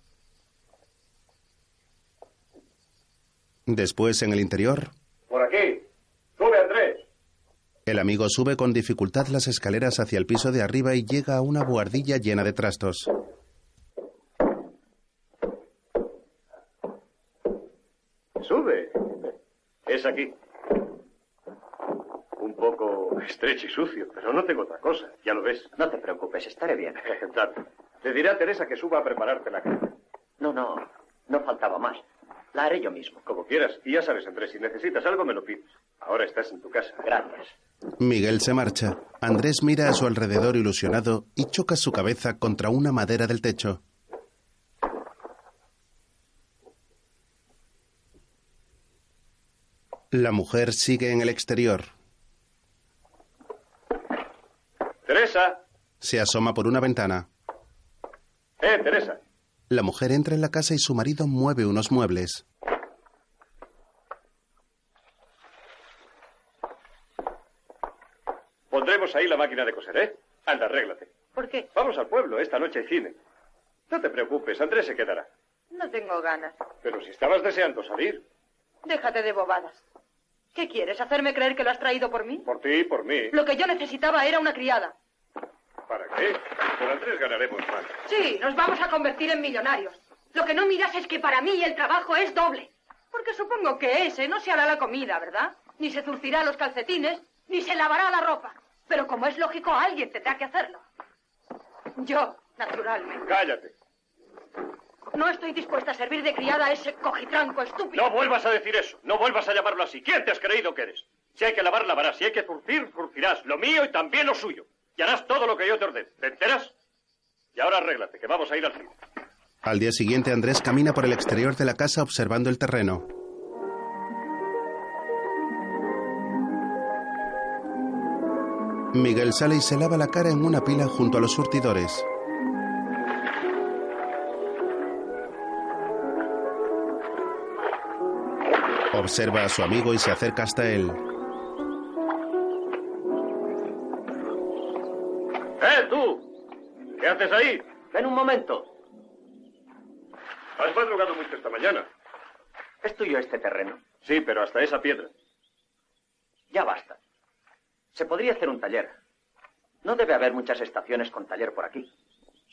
Después, en el interior, Por aquí. Sube, Andrés. el amigo sube con dificultad las escaleras hacia el piso de arriba y llega a una buhardilla llena de trastos. Sube. Es aquí. Un poco estrecho y sucio, pero no tengo otra cosa. Ya lo ves. No te preocupes, estaré bien. [LAUGHS] Date. Le diré a Teresa que suba a prepararte la cama. No, no, no faltaba más. La haré yo mismo. Como quieras. Y ya sabes, Andrés, si necesitas algo me lo pides. Ahora estás en tu casa. Gracias. Miguel se marcha. Andrés mira a su alrededor ilusionado y choca su cabeza contra una madera del techo. La mujer sigue en el exterior. Teresa. Se asoma por una ventana. Eh, Teresa. La mujer entra en la casa y su marido mueve unos muebles. Pondremos ahí la máquina de coser, ¿eh? Anda, arréglate. ¿Por qué? Vamos al pueblo. Esta noche hay cine. No te preocupes, Andrés se quedará. No tengo ganas. Pero si estabas deseando salir. Déjate de bobadas. ¿Qué quieres? ¿Hacerme creer que lo has traído por mí? Por ti y por mí. Lo que yo necesitaba era una criada. ¿Para qué? Con Andrés ganaremos más. Sí, nos vamos a convertir en millonarios. Lo que no miras es que para mí el trabajo es doble. Porque supongo que ese no se hará la comida, ¿verdad? Ni se zurcirá los calcetines, ni se lavará la ropa. Pero como es lógico, alguien tendrá que hacerlo. Yo, naturalmente. Cállate. No estoy dispuesta a servir de criada a ese cojitranco estúpido. No vuelvas a decir eso. No vuelvas a llamarlo así. ¿Quién te has creído que eres? Si hay que lavar, lavarás. Si hay que zurcir, zurcirás. Lo mío y también lo suyo. Y harás todo lo que yo te ordene. ¿Te enteras? Y ahora arréglate, que vamos a ir al cine. Al día siguiente, Andrés camina por el exterior de la casa observando el terreno. Miguel sale y se lava la cara en una pila junto a los surtidores. Observa a su amigo y se acerca hasta él. ¡Eh, tú! ¿Qué haces ahí? Ven un momento. Has madrugado mucho esta mañana. ¿Es tuyo este terreno? Sí, pero hasta esa piedra. Ya basta. Se podría hacer un taller. No debe haber muchas estaciones con taller por aquí.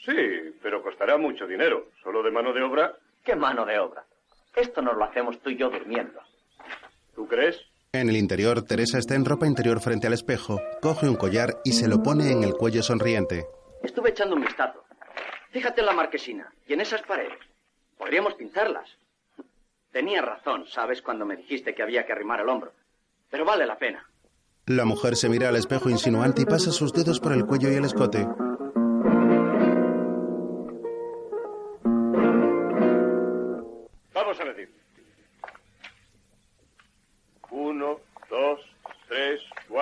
Sí, pero costará mucho dinero. Solo de mano de obra. ¿Qué mano de obra? Esto nos lo hacemos tú y yo durmiendo. ¿Tú crees? En el interior, Teresa está en ropa interior frente al espejo, coge un collar y se lo pone en el cuello sonriente. Estuve echando un vistazo. Fíjate en la marquesina y en esas paredes. Podríamos pintarlas. Tenía razón, ¿sabes? Cuando me dijiste que había que arrimar el hombro. Pero vale la pena. La mujer se mira al espejo insinuante y pasa sus dedos por el cuello y el escote.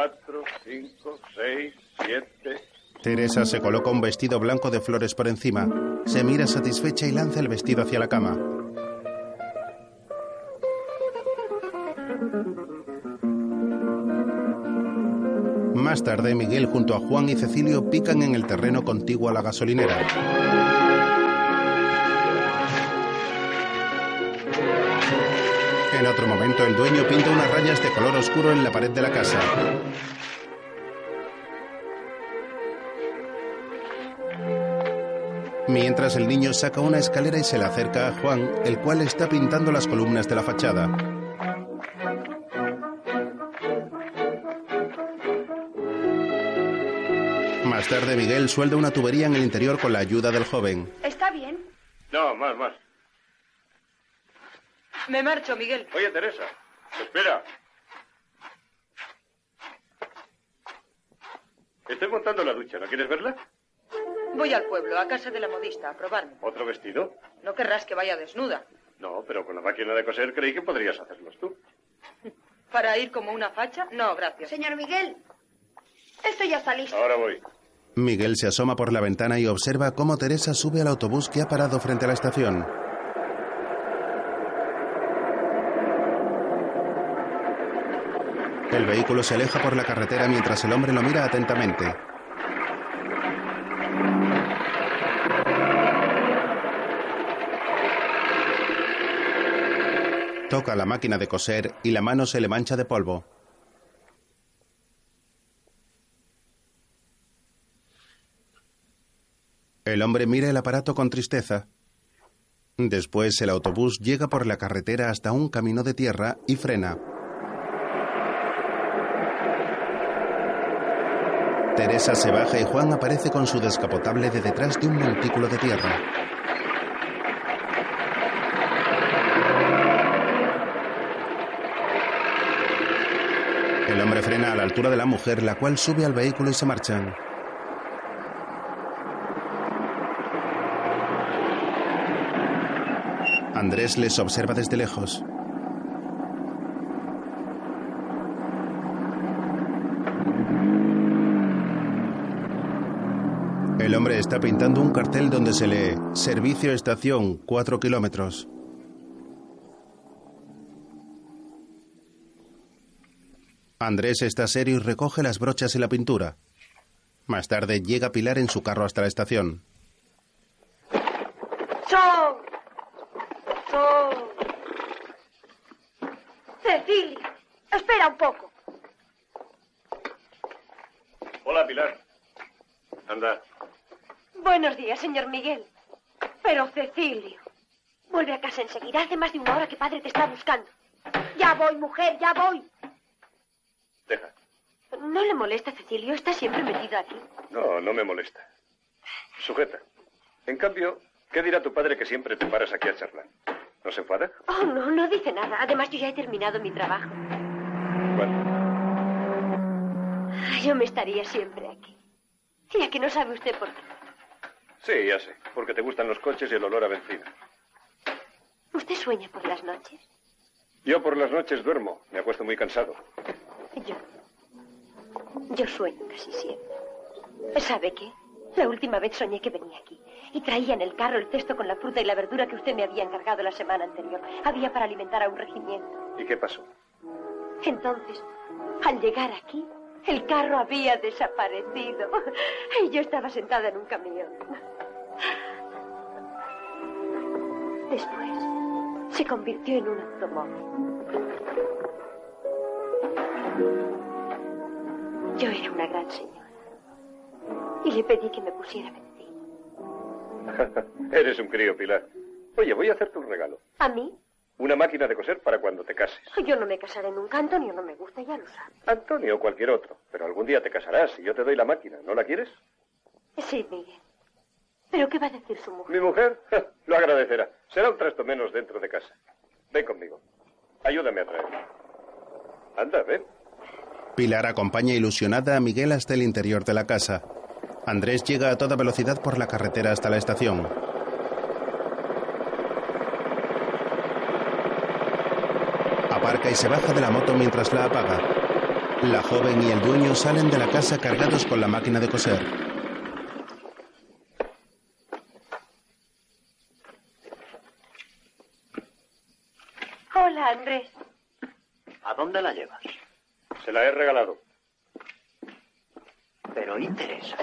4, 5, 6, 7. Teresa se coloca un vestido blanco de flores por encima. Se mira satisfecha y lanza el vestido hacia la cama. Más tarde, Miguel junto a Juan y Cecilio pican en el terreno contiguo a la gasolinera. En otro momento, el dueño pinta unas rayas de color oscuro en la pared de la casa. Mientras el niño saca una escalera y se le acerca a Juan, el cual está pintando las columnas de la fachada. Más tarde, Miguel suelda una tubería en el interior con la ayuda del joven. ¿Está bien? No, más, más. Me marcho, Miguel. Oye, Teresa, espera. Estoy montando la ducha, ¿no quieres verla? Voy al pueblo, a casa de la modista, a probarme. ¿Otro vestido? No querrás que vaya desnuda. No, pero con la máquina de coser creí que podrías hacerlos tú. [LAUGHS] ¿Para ir como una facha? No, gracias. Señor Miguel, esto ya está listo. Ahora voy. Miguel se asoma por la ventana y observa cómo Teresa sube al autobús que ha parado frente a la estación. El vehículo se aleja por la carretera mientras el hombre lo mira atentamente. Toca la máquina de coser y la mano se le mancha de polvo. El hombre mira el aparato con tristeza. Después el autobús llega por la carretera hasta un camino de tierra y frena. Teresa se baja y Juan aparece con su descapotable de detrás de un montículo de tierra. El hombre frena a la altura de la mujer, la cual sube al vehículo y se marchan. Andrés les observa desde lejos. El hombre está pintando un cartel donde se lee Servicio Estación 4 kilómetros. Andrés está serio y recoge las brochas y la pintura. Más tarde llega Pilar en su carro hasta la estación. ¡Son! ¡Son! Cecilia, espera un poco. Hola, Pilar. Anda. Buenos días, señor Miguel. Pero Cecilio, vuelve a casa enseguida. Hace más de una hora que padre te está buscando. Ya voy, mujer, ya voy. Deja. ¿No le molesta, Cecilio? Está siempre metido aquí. No, no me molesta. Sujeta. En cambio, ¿qué dirá tu padre que siempre te paras aquí a charlar? ¿No se enfada? Oh, no, no dice nada. Además, yo ya he terminado mi trabajo. Bueno, Yo me estaría siempre aquí. Ya que no sabe usted por qué. Sí, ya sé. Porque te gustan los coches y el olor a benzina. ¿Usted sueña por las noches? Yo por las noches duermo. Me acuesto muy cansado. Yo. Yo sueño casi siempre. ¿Sabe qué? La última vez soñé que venía aquí y traía en el carro el cesto con la fruta y la verdura que usted me había encargado la semana anterior. Había para alimentar a un regimiento. ¿Y qué pasó? Entonces, al llegar aquí, el carro había desaparecido y yo estaba sentada en un camión. Después, se convirtió en un automóvil. Yo era una gran señora y le pedí que me pusiera benzina. [LAUGHS] Eres un crío, Pilar. Oye, voy a hacerte un regalo. ¿A mí? Una máquina de coser para cuando te cases. Yo no me casaré nunca. Antonio no me gusta, ya lo sabe. Antonio o cualquier otro. Pero algún día te casarás y yo te doy la máquina. ¿No la quieres? Sí, Miguel. ¿Pero qué va a decir su mujer? Mi mujer lo agradecerá. Será un trasto menos dentro de casa. Ven conmigo. Ayúdame a traerlo. Anda, ven. Pilar acompaña ilusionada a Miguel hasta el interior de la casa. Andrés llega a toda velocidad por la carretera hasta la estación. Aparca y se baja de la moto mientras la apaga. La joven y el dueño salen de la casa cargados con la máquina de coser. Hola, Andrés. ¿A dónde la llevas? Se la he regalado. Pero ¿y Teresa?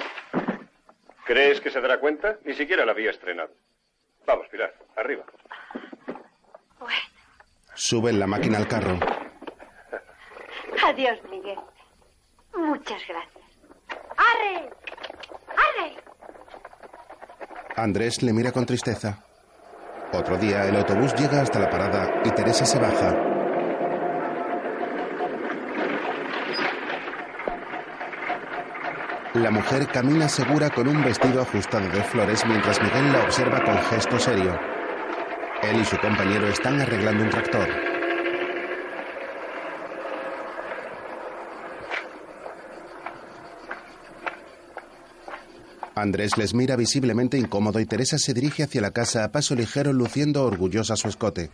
¿Crees que se dará cuenta? Ni siquiera la había estrenado. Vamos, Pilar, arriba. Suben la máquina al carro. Adiós, Miguel. Muchas gracias. ¡Arre! ¡Arre! Andrés le mira con tristeza. Otro día el autobús llega hasta la parada y Teresa se baja. La mujer camina segura con un vestido ajustado de flores mientras Miguel la observa con gesto serio. Él y su compañero están arreglando un tractor. Andrés les mira visiblemente incómodo y Teresa se dirige hacia la casa a paso ligero luciendo orgullosa su escote.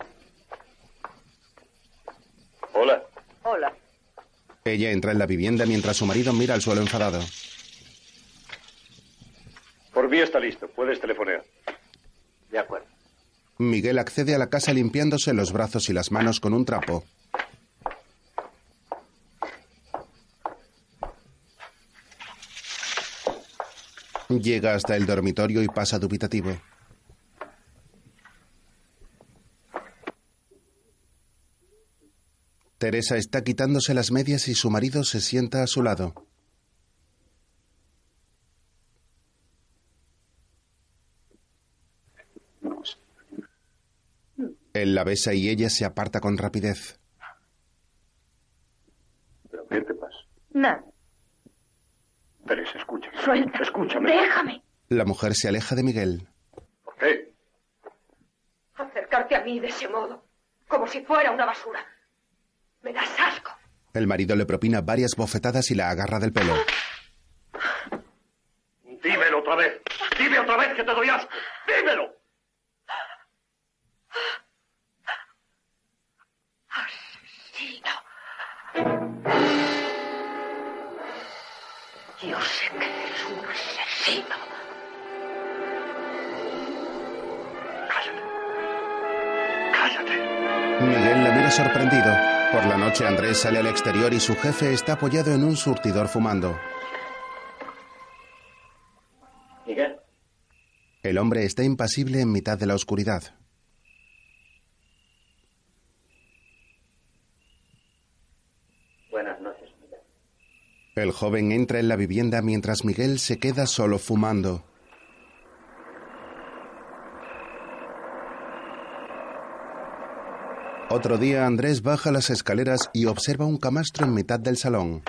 Hola. Hola. Ella entra en la vivienda mientras su marido mira al suelo enfadado. Por mí está listo. Puedes telefonear. Miguel accede a la casa limpiándose los brazos y las manos con un trapo. Llega hasta el dormitorio y pasa dubitativo. Teresa está quitándose las medias y su marido se sienta a su lado. Él la besa y ella se aparta con rapidez. ¿Pero qué te pasa? Nada. Teresa, escúchame. Suelta. Escúchame. Déjame. La mujer se aleja de Miguel. ¿Por qué? Acercarte a mí de ese modo, como si fuera una basura. Me das asco. El marido le propina varias bofetadas y la agarra del pelo. Dímelo otra vez. Dime otra vez que te doy asco. Dímelo. Sé que eres un asesino. Miguel la mira sorprendido. Por la noche Andrés sale al exterior y su jefe está apoyado en un surtidor fumando. Miguel, El hombre está impasible en mitad de la oscuridad. buenas noches, Miguel. El joven entra en la vivienda mientras Miguel se queda solo fumando. Otro día Andrés baja las escaleras y observa un camastro en mitad del salón.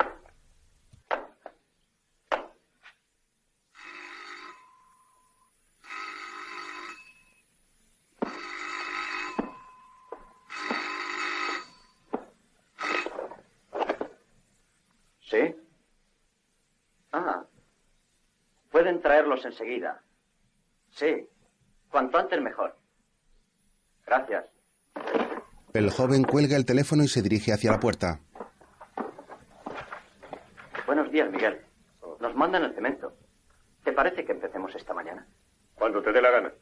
¿Sí? Ah. Pueden traerlos enseguida. Sí. Cuanto antes mejor. Gracias. El joven cuelga el teléfono y se dirige hacia la puerta. Buenos días, Miguel. Nos mandan el cemento. ¿Te parece que empecemos esta mañana? Cuando te dé la gana.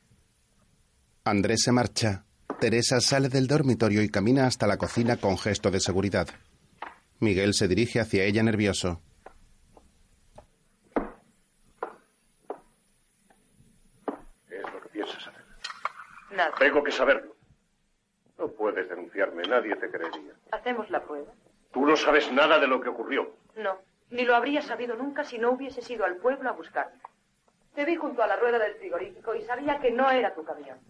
Andrés se marcha. Teresa sale del dormitorio y camina hasta la cocina con gesto de seguridad. Miguel se dirige hacia ella nervioso. ¿Qué es lo que piensas hacer? Nada. Tengo que saberlo. No puedes denunciarme. Nadie te creería. Hacemos la prueba. Tú no sabes nada de lo que ocurrió. No, ni lo habría sabido nunca si no hubieses ido al pueblo a buscarme. Te vi junto a la rueda del frigorífico y sabía que no era tu camión.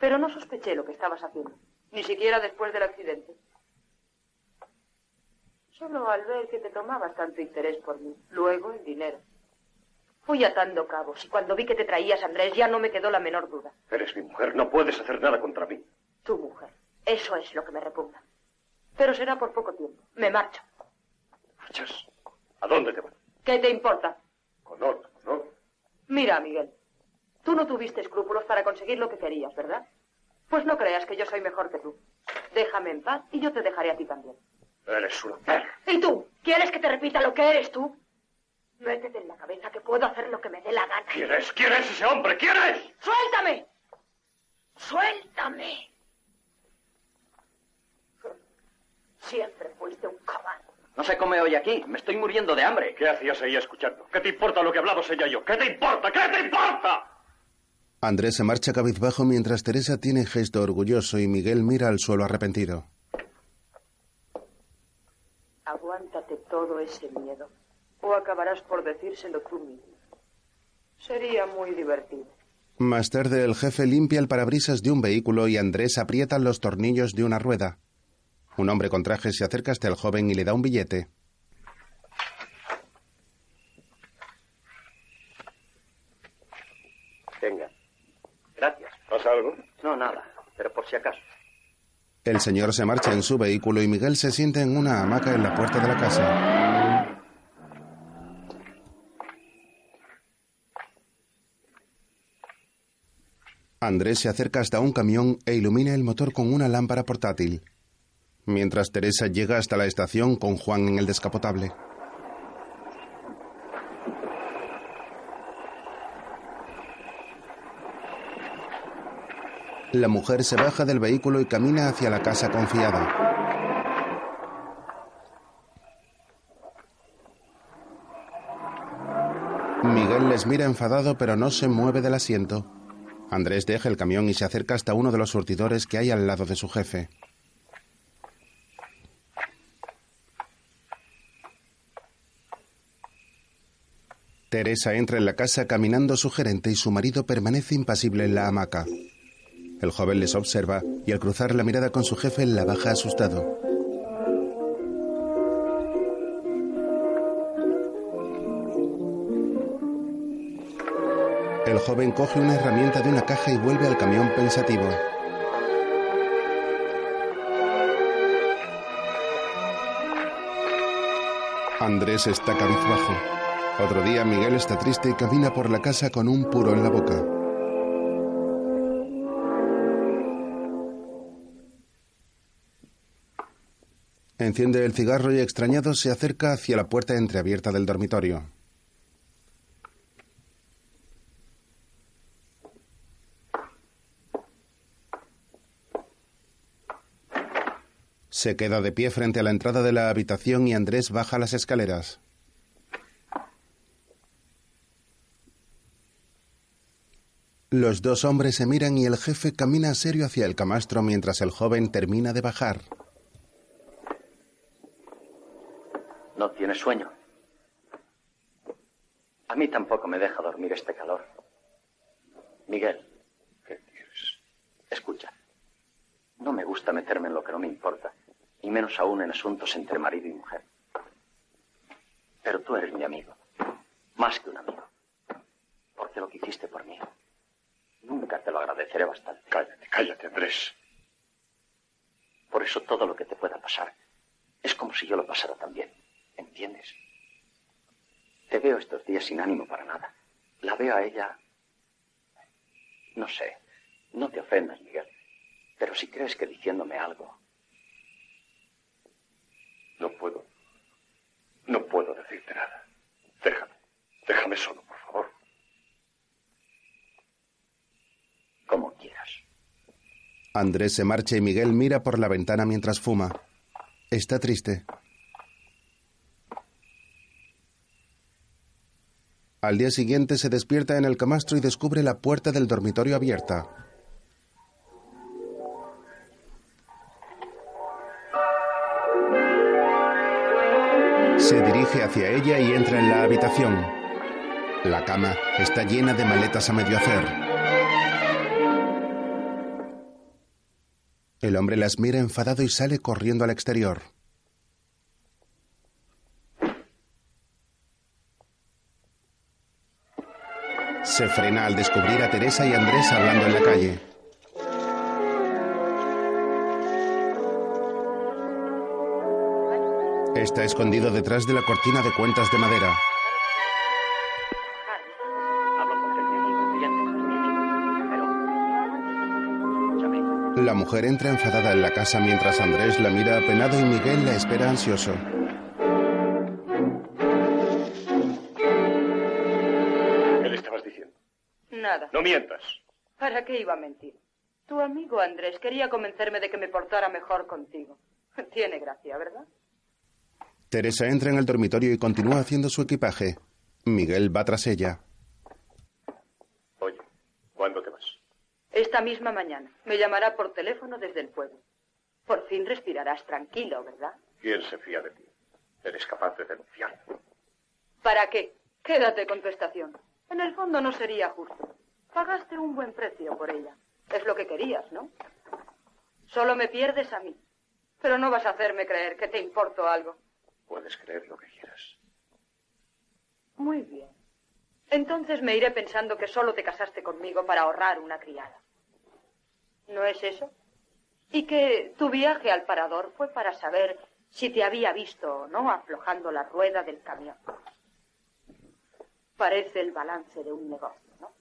Pero no sospeché lo que estabas haciendo, ni siquiera después del accidente. Solo al ver que te tomabas tanto interés por mí, luego el dinero. Fui atando cabos y cuando vi que te traías, Andrés, ya no me quedó la menor duda. Eres mi mujer. No puedes hacer nada contra mí. Tu mujer. Eso es lo que me repugna. Pero será por poco tiempo. Me marcho. ¿Marchas? ¿A dónde te vas? ¿Qué te importa? Con otro, ¿no? Mira, Miguel. Tú no tuviste escrúpulos para conseguir lo que querías, ¿verdad? Pues no creas que yo soy mejor que tú. Déjame en paz y yo te dejaré a ti también. Eres una perra. ¿Y tú? ¿Quieres que te repita lo que eres tú? Métete en la cabeza que puedo hacer lo que me dé la gana. ¿Quién es? ¿Quién es ese hombre? ¿Quién es? ¡Suéltame! ¡Suéltame! Siempre fuiste un cobarde. No se come hoy aquí. Me estoy muriendo de hambre. ¿Qué hacías ahí escuchando? ¿Qué te importa lo que hablamos ella y yo? ¿Qué te importa? ¿Qué te importa? Andrés se marcha cabizbajo mientras Teresa tiene gesto orgulloso y Miguel mira al suelo arrepentido. Aguántate todo ese miedo. O acabarás por decírselo tú mismo. Sería muy divertido. Más tarde el jefe limpia el parabrisas de un vehículo y Andrés aprieta los tornillos de una rueda. Un hombre con traje se acerca hasta el joven y le da un billete. Venga. Gracias. ¿Pasa algo? No, nada. Pero por si acaso. El señor se marcha en su vehículo y Miguel se sienta en una hamaca en la puerta de la casa. Andrés se acerca hasta un camión e ilumina el motor con una lámpara portátil. mientras Teresa llega hasta la estación con Juan en el descapotable. La mujer se baja del vehículo y camina hacia la casa confiada. Miguel les mira enfadado pero no se mueve del asiento. Andrés deja el camión y se acerca hasta uno de los surtidores que hay al lado de su jefe. Teresa entra en la casa caminando sugerente y su marido permanece impasible en la hamaca. El joven les observa y al cruzar la mirada con su jefe la baja asustado. El joven coge una herramienta de una caja y vuelve al camión pensativo. Andrés está cabizbajo. Otro día Miguel está triste y camina por la casa con un puro en la boca. Enciende el cigarro y extrañado se acerca hacia la puerta entreabierta del dormitorio. Se queda de pie frente a la entrada de la habitación y Andrés baja las escaleras. Los dos hombres se miran y el jefe camina serio hacia el camastro mientras el joven termina de bajar. ¿No tienes sueño? A mí tampoco me deja dormir este calor. Miguel. Escucha. No me gusta meterme en lo que no me importa, y menos aún en asuntos entre marido y mujer. Pero tú eres mi amigo, más que un amigo, porque lo que hiciste por mí Nunca te lo agradeceré bastante. Cállate, cállate, Andrés. Por eso todo lo que te pueda pasar es como si yo lo pasara también. ¿Entiendes? Te veo estos días sin ánimo para nada. La veo a ella... No sé. No te ofendas, Miguel. Pero si crees que diciéndome algo... No puedo. No puedo decirte nada. Déjame. Déjame solo, por favor. Como quieras. Andrés se marcha y Miguel mira por la ventana mientras fuma. Está triste. Al día siguiente se despierta en el camastro y descubre la puerta del dormitorio abierta. Se dirige hacia ella y entra en la habitación. La cama está llena de maletas a medio hacer. El hombre las mira enfadado y sale corriendo al exterior. Se frena al descubrir a Teresa y Andrés hablando en la calle. Está escondido detrás de la cortina de cuentas de madera. La mujer entra enfadada en la casa mientras Andrés la mira apenado y Miguel la espera ansioso. ¿Qué le estabas diciendo? Nada. No mientas. ¿Para qué iba a mentir? Tu amigo Andrés quería convencerme de que me portara mejor contigo. [LAUGHS] Tiene gracia, ¿verdad? Teresa entra en el dormitorio y continúa haciendo su equipaje. Miguel va tras ella. Oye, ¿cuándo te vas? Esta misma mañana. Me llamará por teléfono desde el pueblo. Por fin respirarás tranquilo, ¿verdad? ¿Quién se fía de ti? Eres capaz de denunciarme. ¿Para qué? Quédate con tu estación. En el fondo no sería justo. Pagaste un buen precio por ella. Es lo que querías, ¿no? Solo me pierdes a mí. Pero no vas a hacerme creer que te importo algo. Puedes creer lo que quieras. Muy bien. Entonces me iré pensando que solo te casaste conmigo para ahorrar una criada. ¿No es eso? Y que tu viaje al parador fue para saber si te había visto o no aflojando la rueda del camión. Parece el balance de un negocio, ¿no?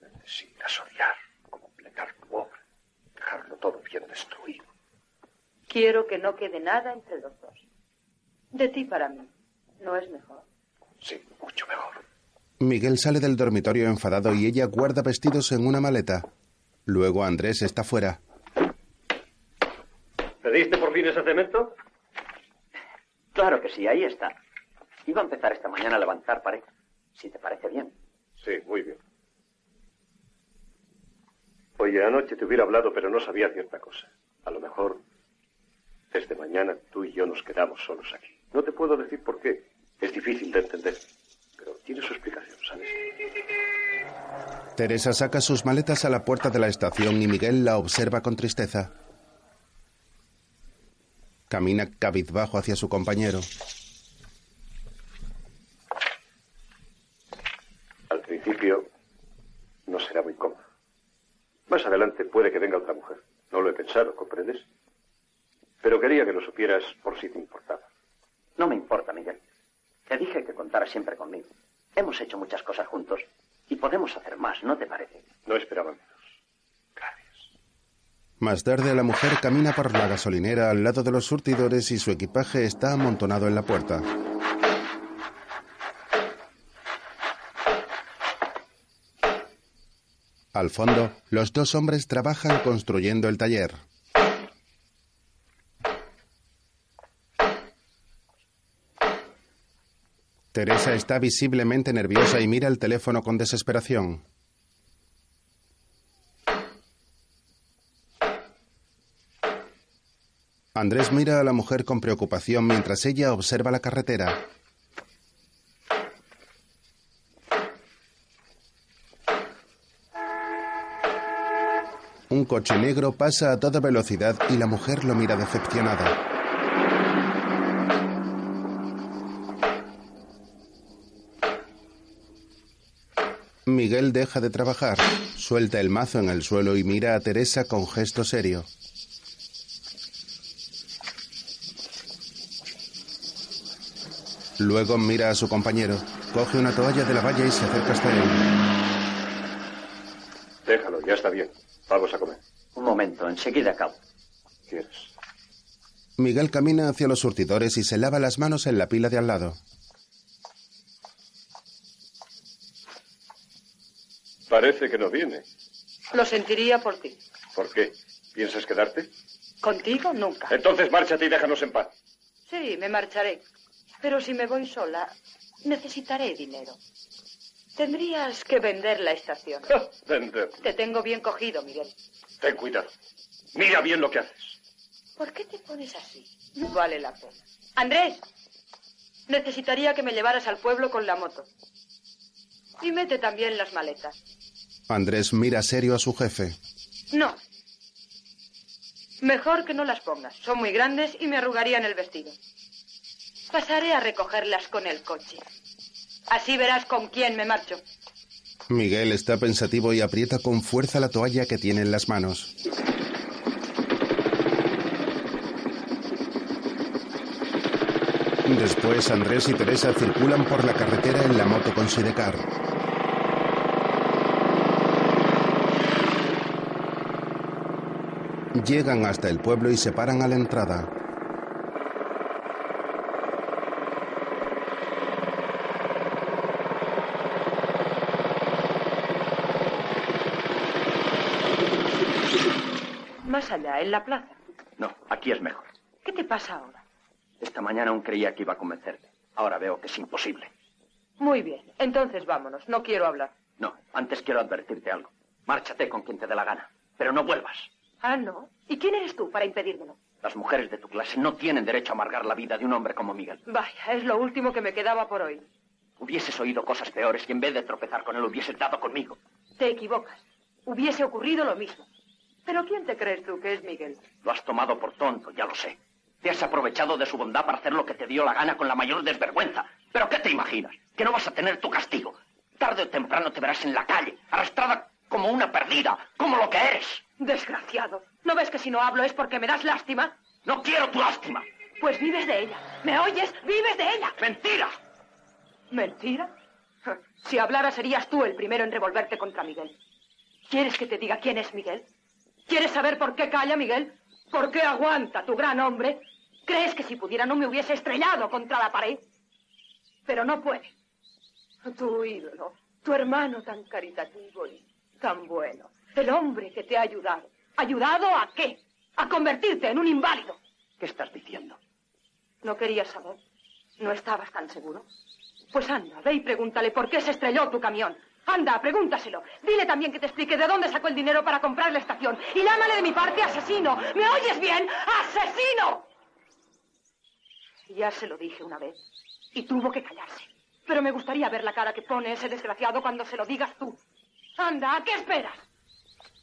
Necesitas odiar, completar tu obra, dejarlo todo bien destruido. Quiero que no quede nada entre los dos. De ti para mí. ¿No es mejor? Sí, mucho mejor. Miguel sale del dormitorio enfadado y ella guarda vestidos en una maleta. Luego Andrés está fuera. ¿Pediste por fin ese cemento? Claro que sí, ahí está. Iba a empezar esta mañana a levantar pared. Si te parece bien. Sí, muy bien. Oye, anoche te hubiera hablado, pero no sabía cierta cosa. A lo mejor desde mañana tú y yo nos quedamos solos aquí. No te puedo decir por qué. Es difícil de entender. Pero tiene su explicación, ¿sabes? Teresa saca sus maletas a la puerta de la estación y Miguel la observa con tristeza. Camina cabizbajo hacia su compañero. Al principio no será muy cómodo. Más adelante puede que venga otra mujer. No lo he pensado, ¿comprendes? Pero quería que lo supieras por si te importaba. No me importa, Miguel. Te dije que contara siempre conmigo. Hemos hecho muchas cosas juntos y podemos hacer más, ¿no te parece? No esperaba menos. Más tarde la mujer camina por la gasolinera al lado de los surtidores y su equipaje está amontonado en la puerta. Al fondo, los dos hombres trabajan construyendo el taller. Teresa está visiblemente nerviosa y mira el teléfono con desesperación. Andrés mira a la mujer con preocupación mientras ella observa la carretera. Un coche negro pasa a toda velocidad y la mujer lo mira decepcionada. Miguel deja de trabajar, suelta el mazo en el suelo y mira a Teresa con gesto serio. Luego mira a su compañero, coge una toalla de la valla y se acerca hasta él. Déjalo, ya está bien. Vamos a comer. Un momento, enseguida acabo. ¿Quieres? Miguel camina hacia los surtidores y se lava las manos en la pila de al lado. Parece que no viene. Lo sentiría por ti. ¿Por qué? ¿Piensas quedarte? Contigo nunca. Entonces márchate y déjanos en paz. Sí, me marcharé. Pero si me voy sola, necesitaré dinero. Tendrías que vender la estación. [LAUGHS] Vender. Te tengo bien cogido, Miguel. Ten cuidado. Mira bien lo que haces. ¿Por qué te pones así? No vale la pena. Andrés, necesitaría que me llevaras al pueblo con la moto. Y mete también las maletas. Andrés mira serio a su jefe. No. Mejor que no las pongas. Son muy grandes y me arrugarían el vestido. Pasaré a recogerlas con el coche. Así verás con quién me marcho. Miguel está pensativo y aprieta con fuerza la toalla que tiene en las manos. Después Andrés y Teresa circulan por la carretera en la moto con Sidecar. Llegan hasta el pueblo y se paran a la entrada. Más allá, en la plaza. No, aquí es mejor. ¿Qué te pasa ahora? Esta mañana aún creía que iba a convencerte. Ahora veo que es imposible. Muy bien. Entonces vámonos. No quiero hablar. No, antes quiero advertirte algo. Márchate con quien te dé la gana, pero no vuelvas. Ah, no. ¿Y quién eres tú para impedírmelo? Las mujeres de tu clase no tienen derecho a amargar la vida de un hombre como Miguel. Vaya, es lo último que me quedaba por hoy. Hubieses oído cosas peores y en vez de tropezar con él hubieses dado conmigo. Te equivocas. Hubiese ocurrido lo mismo. ¿Pero quién te crees tú que es Miguel? Lo has tomado por tonto, ya lo sé. Te has aprovechado de su bondad para hacer lo que te dio la gana con la mayor desvergüenza. ¿Pero qué te imaginas? Que no vas a tener tu castigo. Tarde o temprano te verás en la calle, arrastrada como una perdida, como lo que eres. Desgraciado. ¿No ves que si no hablo es porque me das lástima? No quiero tu lástima. Pues vives de ella. ¿Me oyes? Vives de ella. Mentira. ¿Mentira? [LAUGHS] Si hablara serías tú el primero en revolverte contra Miguel. ¿Quieres que te diga quién es Miguel? ¿Quieres saber por qué calla Miguel? ¿Por qué aguanta tu gran hombre? ¿Crees que si pudiera no me hubiese estrellado contra la pared? Pero no puede. Tu ídolo, tu hermano tan caritativo y tan bueno, el hombre que te ha ayudado. ¿Ayudado a qué? A convertirte en un inválido. ¿Qué estás diciendo? ¿No querías saber? ¿No estabas tan seguro? Pues anda, ve y pregúntale por qué se estrelló tu camión. Anda, pregúntaselo. Dile también que te explique de dónde sacó el dinero para comprar la estación. Y llámale de mi parte asesino. ¿Me oyes bien? ¡Asesino! Ya se lo dije una vez. Y tuvo que callarse. Pero me gustaría ver la cara que pone ese desgraciado cuando se lo digas tú. Anda, ¿a qué esperas?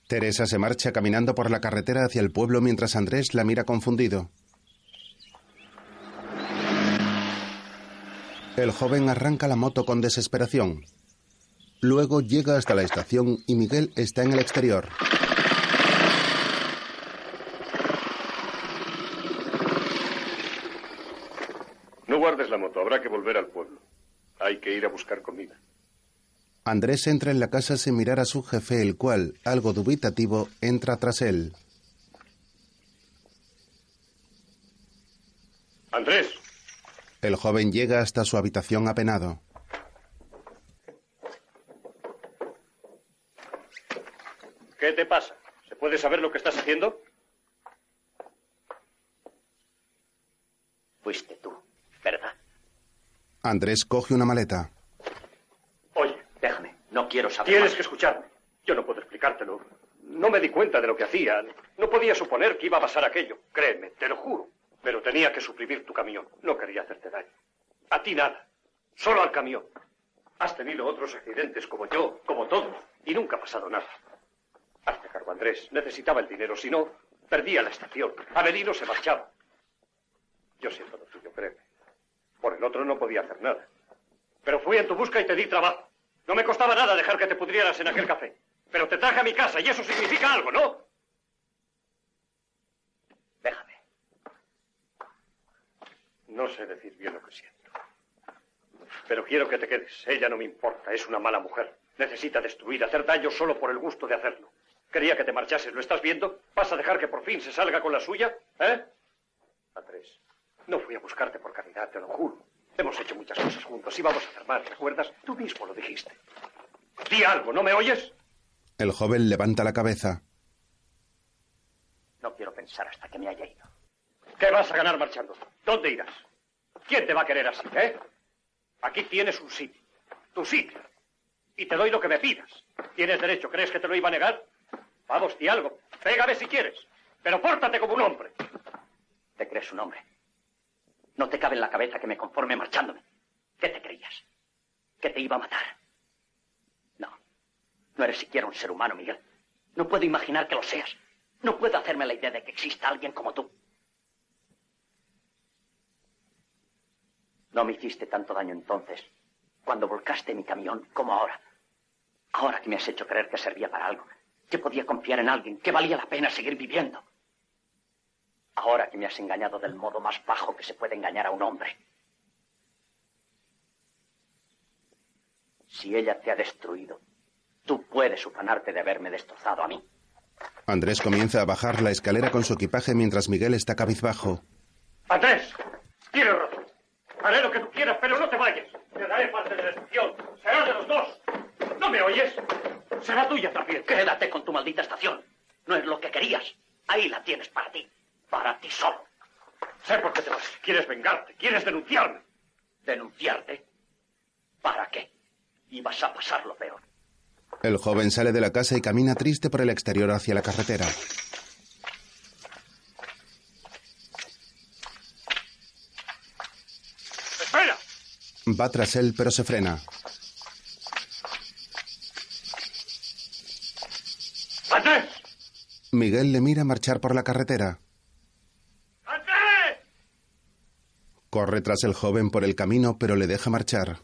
Teresa se marcha caminando por la carretera hacia el pueblo mientras Andrés la mira confundido. El joven arranca la moto con desesperación. Luego llega hasta la estación y Miguel está en el exterior. No guardes la moto, habrá que volver al pueblo. Hay que ir a buscar comida. Andrés entra en la casa sin mirar a su jefe, el cual, algo dubitativo, entra tras él. Andrés. El joven llega hasta su habitación apenado. ¿Qué te pasa? ¿Se puede saber lo que estás haciendo? Fuiste tú, ¿verdad? Andrés coge una maleta. No quiero saber. Tienes más. que escucharme. Yo no puedo explicártelo. No me di cuenta de lo que hacía. No podía suponer que iba a pasar aquello. Créeme, te lo juro. Pero tenía que suprimir tu camión. No quería hacerte daño. A ti nada. Solo al camión. Has tenido otros accidentes como yo, como todos, y nunca ha pasado nada. Hazte cargo, Andrés. Necesitaba el dinero. Si no, perdía la estación. Avelino se marchaba. Yo siento lo tuyo, créeme. Por el otro no podía hacer nada. Pero fui en tu busca y te di trabajo. No me costaba nada dejar que te pudrieras en aquel café. Pero te traje a mi casa y eso significa algo, ¿no? Déjame. No sé decir bien lo que siento. Pero quiero que te quedes. Ella no me importa. Es una mala mujer. Necesita destruir, hacer daño solo por el gusto de hacerlo. Quería que te marchases. ¿Lo estás viendo? ¿Vas a dejar que por fin se salga con la suya? ¿Eh? Andrés, no fui a buscarte por caridad, te lo juro. Hemos hecho muchas cosas juntos y vamos a hacer más, ¿recuerdas? Tú mismo lo dijiste. Di algo, ¿no me oyes? El joven levanta la cabeza. No quiero pensar hasta que me haya ido. ¿Qué vas a ganar marchando? ¿Dónde irás? ¿Quién te va a querer así, eh? Aquí tienes un sitio. Tu sitio. Y te doy lo que me pidas. Tienes derecho. ¿Crees que te lo iba a negar? Vamos, di algo. Pégame si quieres. Pero pórtate como un hombre. ¿Te crees un hombre? No te cabe en la cabeza que me conforme marchándome. ¿Qué te creías? ¿Que te iba a matar? No. No eres siquiera un ser humano, Miguel. No puedo imaginar que lo seas. No puedo hacerme la idea de que exista alguien como tú. No me hiciste tanto daño entonces, cuando volcaste mi camión, como ahora. Ahora que me has hecho creer que servía para algo, que podía confiar en alguien, que valía la pena seguir viviendo. Ahora que me has engañado del modo más bajo que se puede engañar a un hombre. Si ella te ha destruido, tú puedes ufanarte de haberme destrozado a mí. Andrés comienza a bajar la escalera con su equipaje mientras Miguel está cabizbajo. Andrés, tienes razón. Haré lo que tú quieras, pero no te vayas. Te daré parte de destrucción. Será de los dos. ¿No me oyes? Será tuya también. Quédate con tu maldita estación. No es lo que querías. Ahí la tienes para ti. Para ti solo. Sé por qué te vas. Quieres vengarte. Quieres denunciarme. ¿Denunciarte? ¿Para qué? Ibas a pasar lo peor. El joven sale de la casa y camina triste por el exterior hacia la carretera. ¡Espera! Va tras él, pero se frena. ¡Andrés! Miguel le mira marchar por la carretera. ¡Andrés! Corre tras el joven por el camino, pero le deja marchar.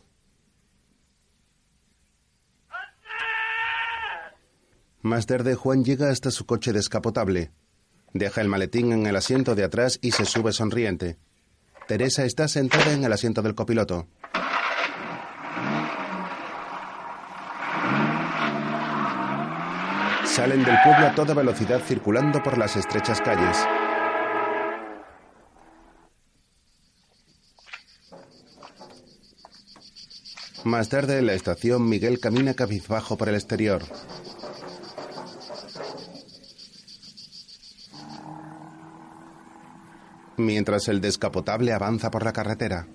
Más tarde, Juan llega hasta su coche descapotable. Deja el maletín en el asiento de atrás y se sube sonriente. Teresa está sentada en el asiento del copiloto. Salen del pueblo a toda velocidad circulando por las estrechas calles. Más tarde en la estación, Miguel camina cabizbajo por el exterior. Mientras el descapotable avanza por la carretera.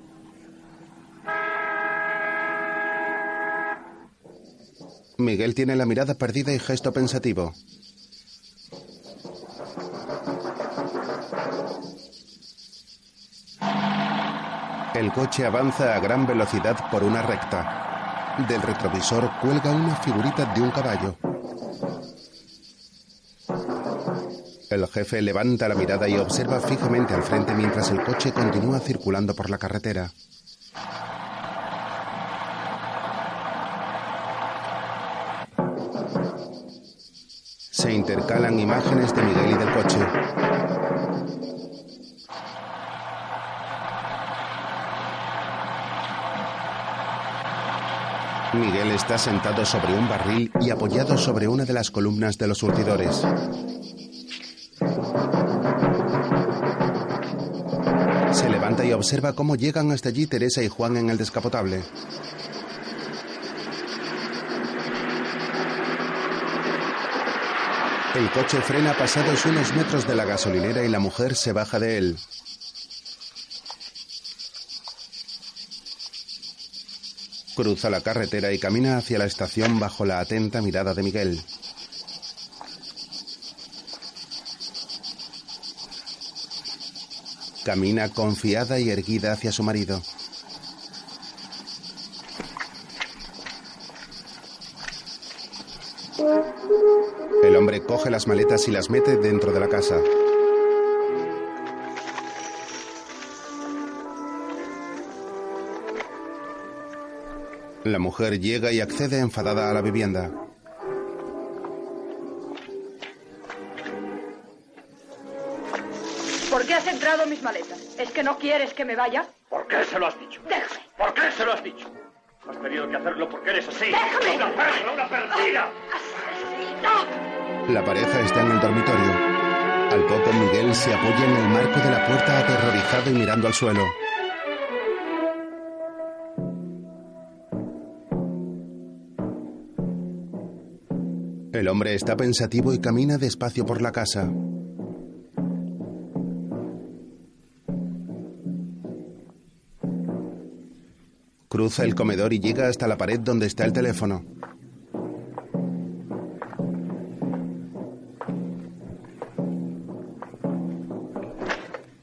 Miguel tiene la mirada perdida y gesto pensativo. El coche avanza a gran velocidad por una recta. Del retrovisor cuelga una figurita de un caballo. El jefe levanta la mirada y observa fijamente al frente mientras el coche continúa circulando por la carretera. Se intercalan imágenes de Miguel y del coche. Miguel está sentado sobre un barril y apoyado sobre una de las columnas de los surtidores. Se levanta y observa cómo llegan hasta allí Teresa y Juan en el descapotable. El coche frena pasados unos metros de la gasolinera y la mujer se baja de él. Cruza la carretera y camina hacia la estación bajo la atenta mirada de Miguel. Camina confiada y erguida hacia su marido. El hombre coge las maletas y las mete dentro de la casa. La mujer llega y accede enfadada a la vivienda. ¿Por qué has entrado mis maletas? ¿Es que no quieres que me vaya? ¿Por qué se lo has dicho? Déjame. ¿Por qué se lo has dicho? Has tenido que hacerlo porque eres así. ¡Déjame! ¡Una perra, una perdida! La pareja está en el dormitorio. Al poco Miguel se apoya en el marco de la puerta aterrorizado y mirando al suelo. El hombre está pensativo y camina despacio por la casa. Cruza el comedor y llega hasta la pared donde está el teléfono.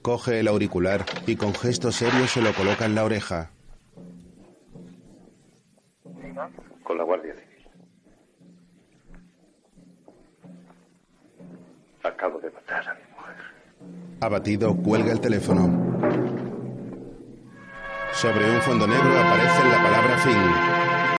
Coge el auricular y con gesto serio se lo coloca en la oreja. Abatido, cuelga el teléfono. Sobre un fondo negro aparece la palabra fin.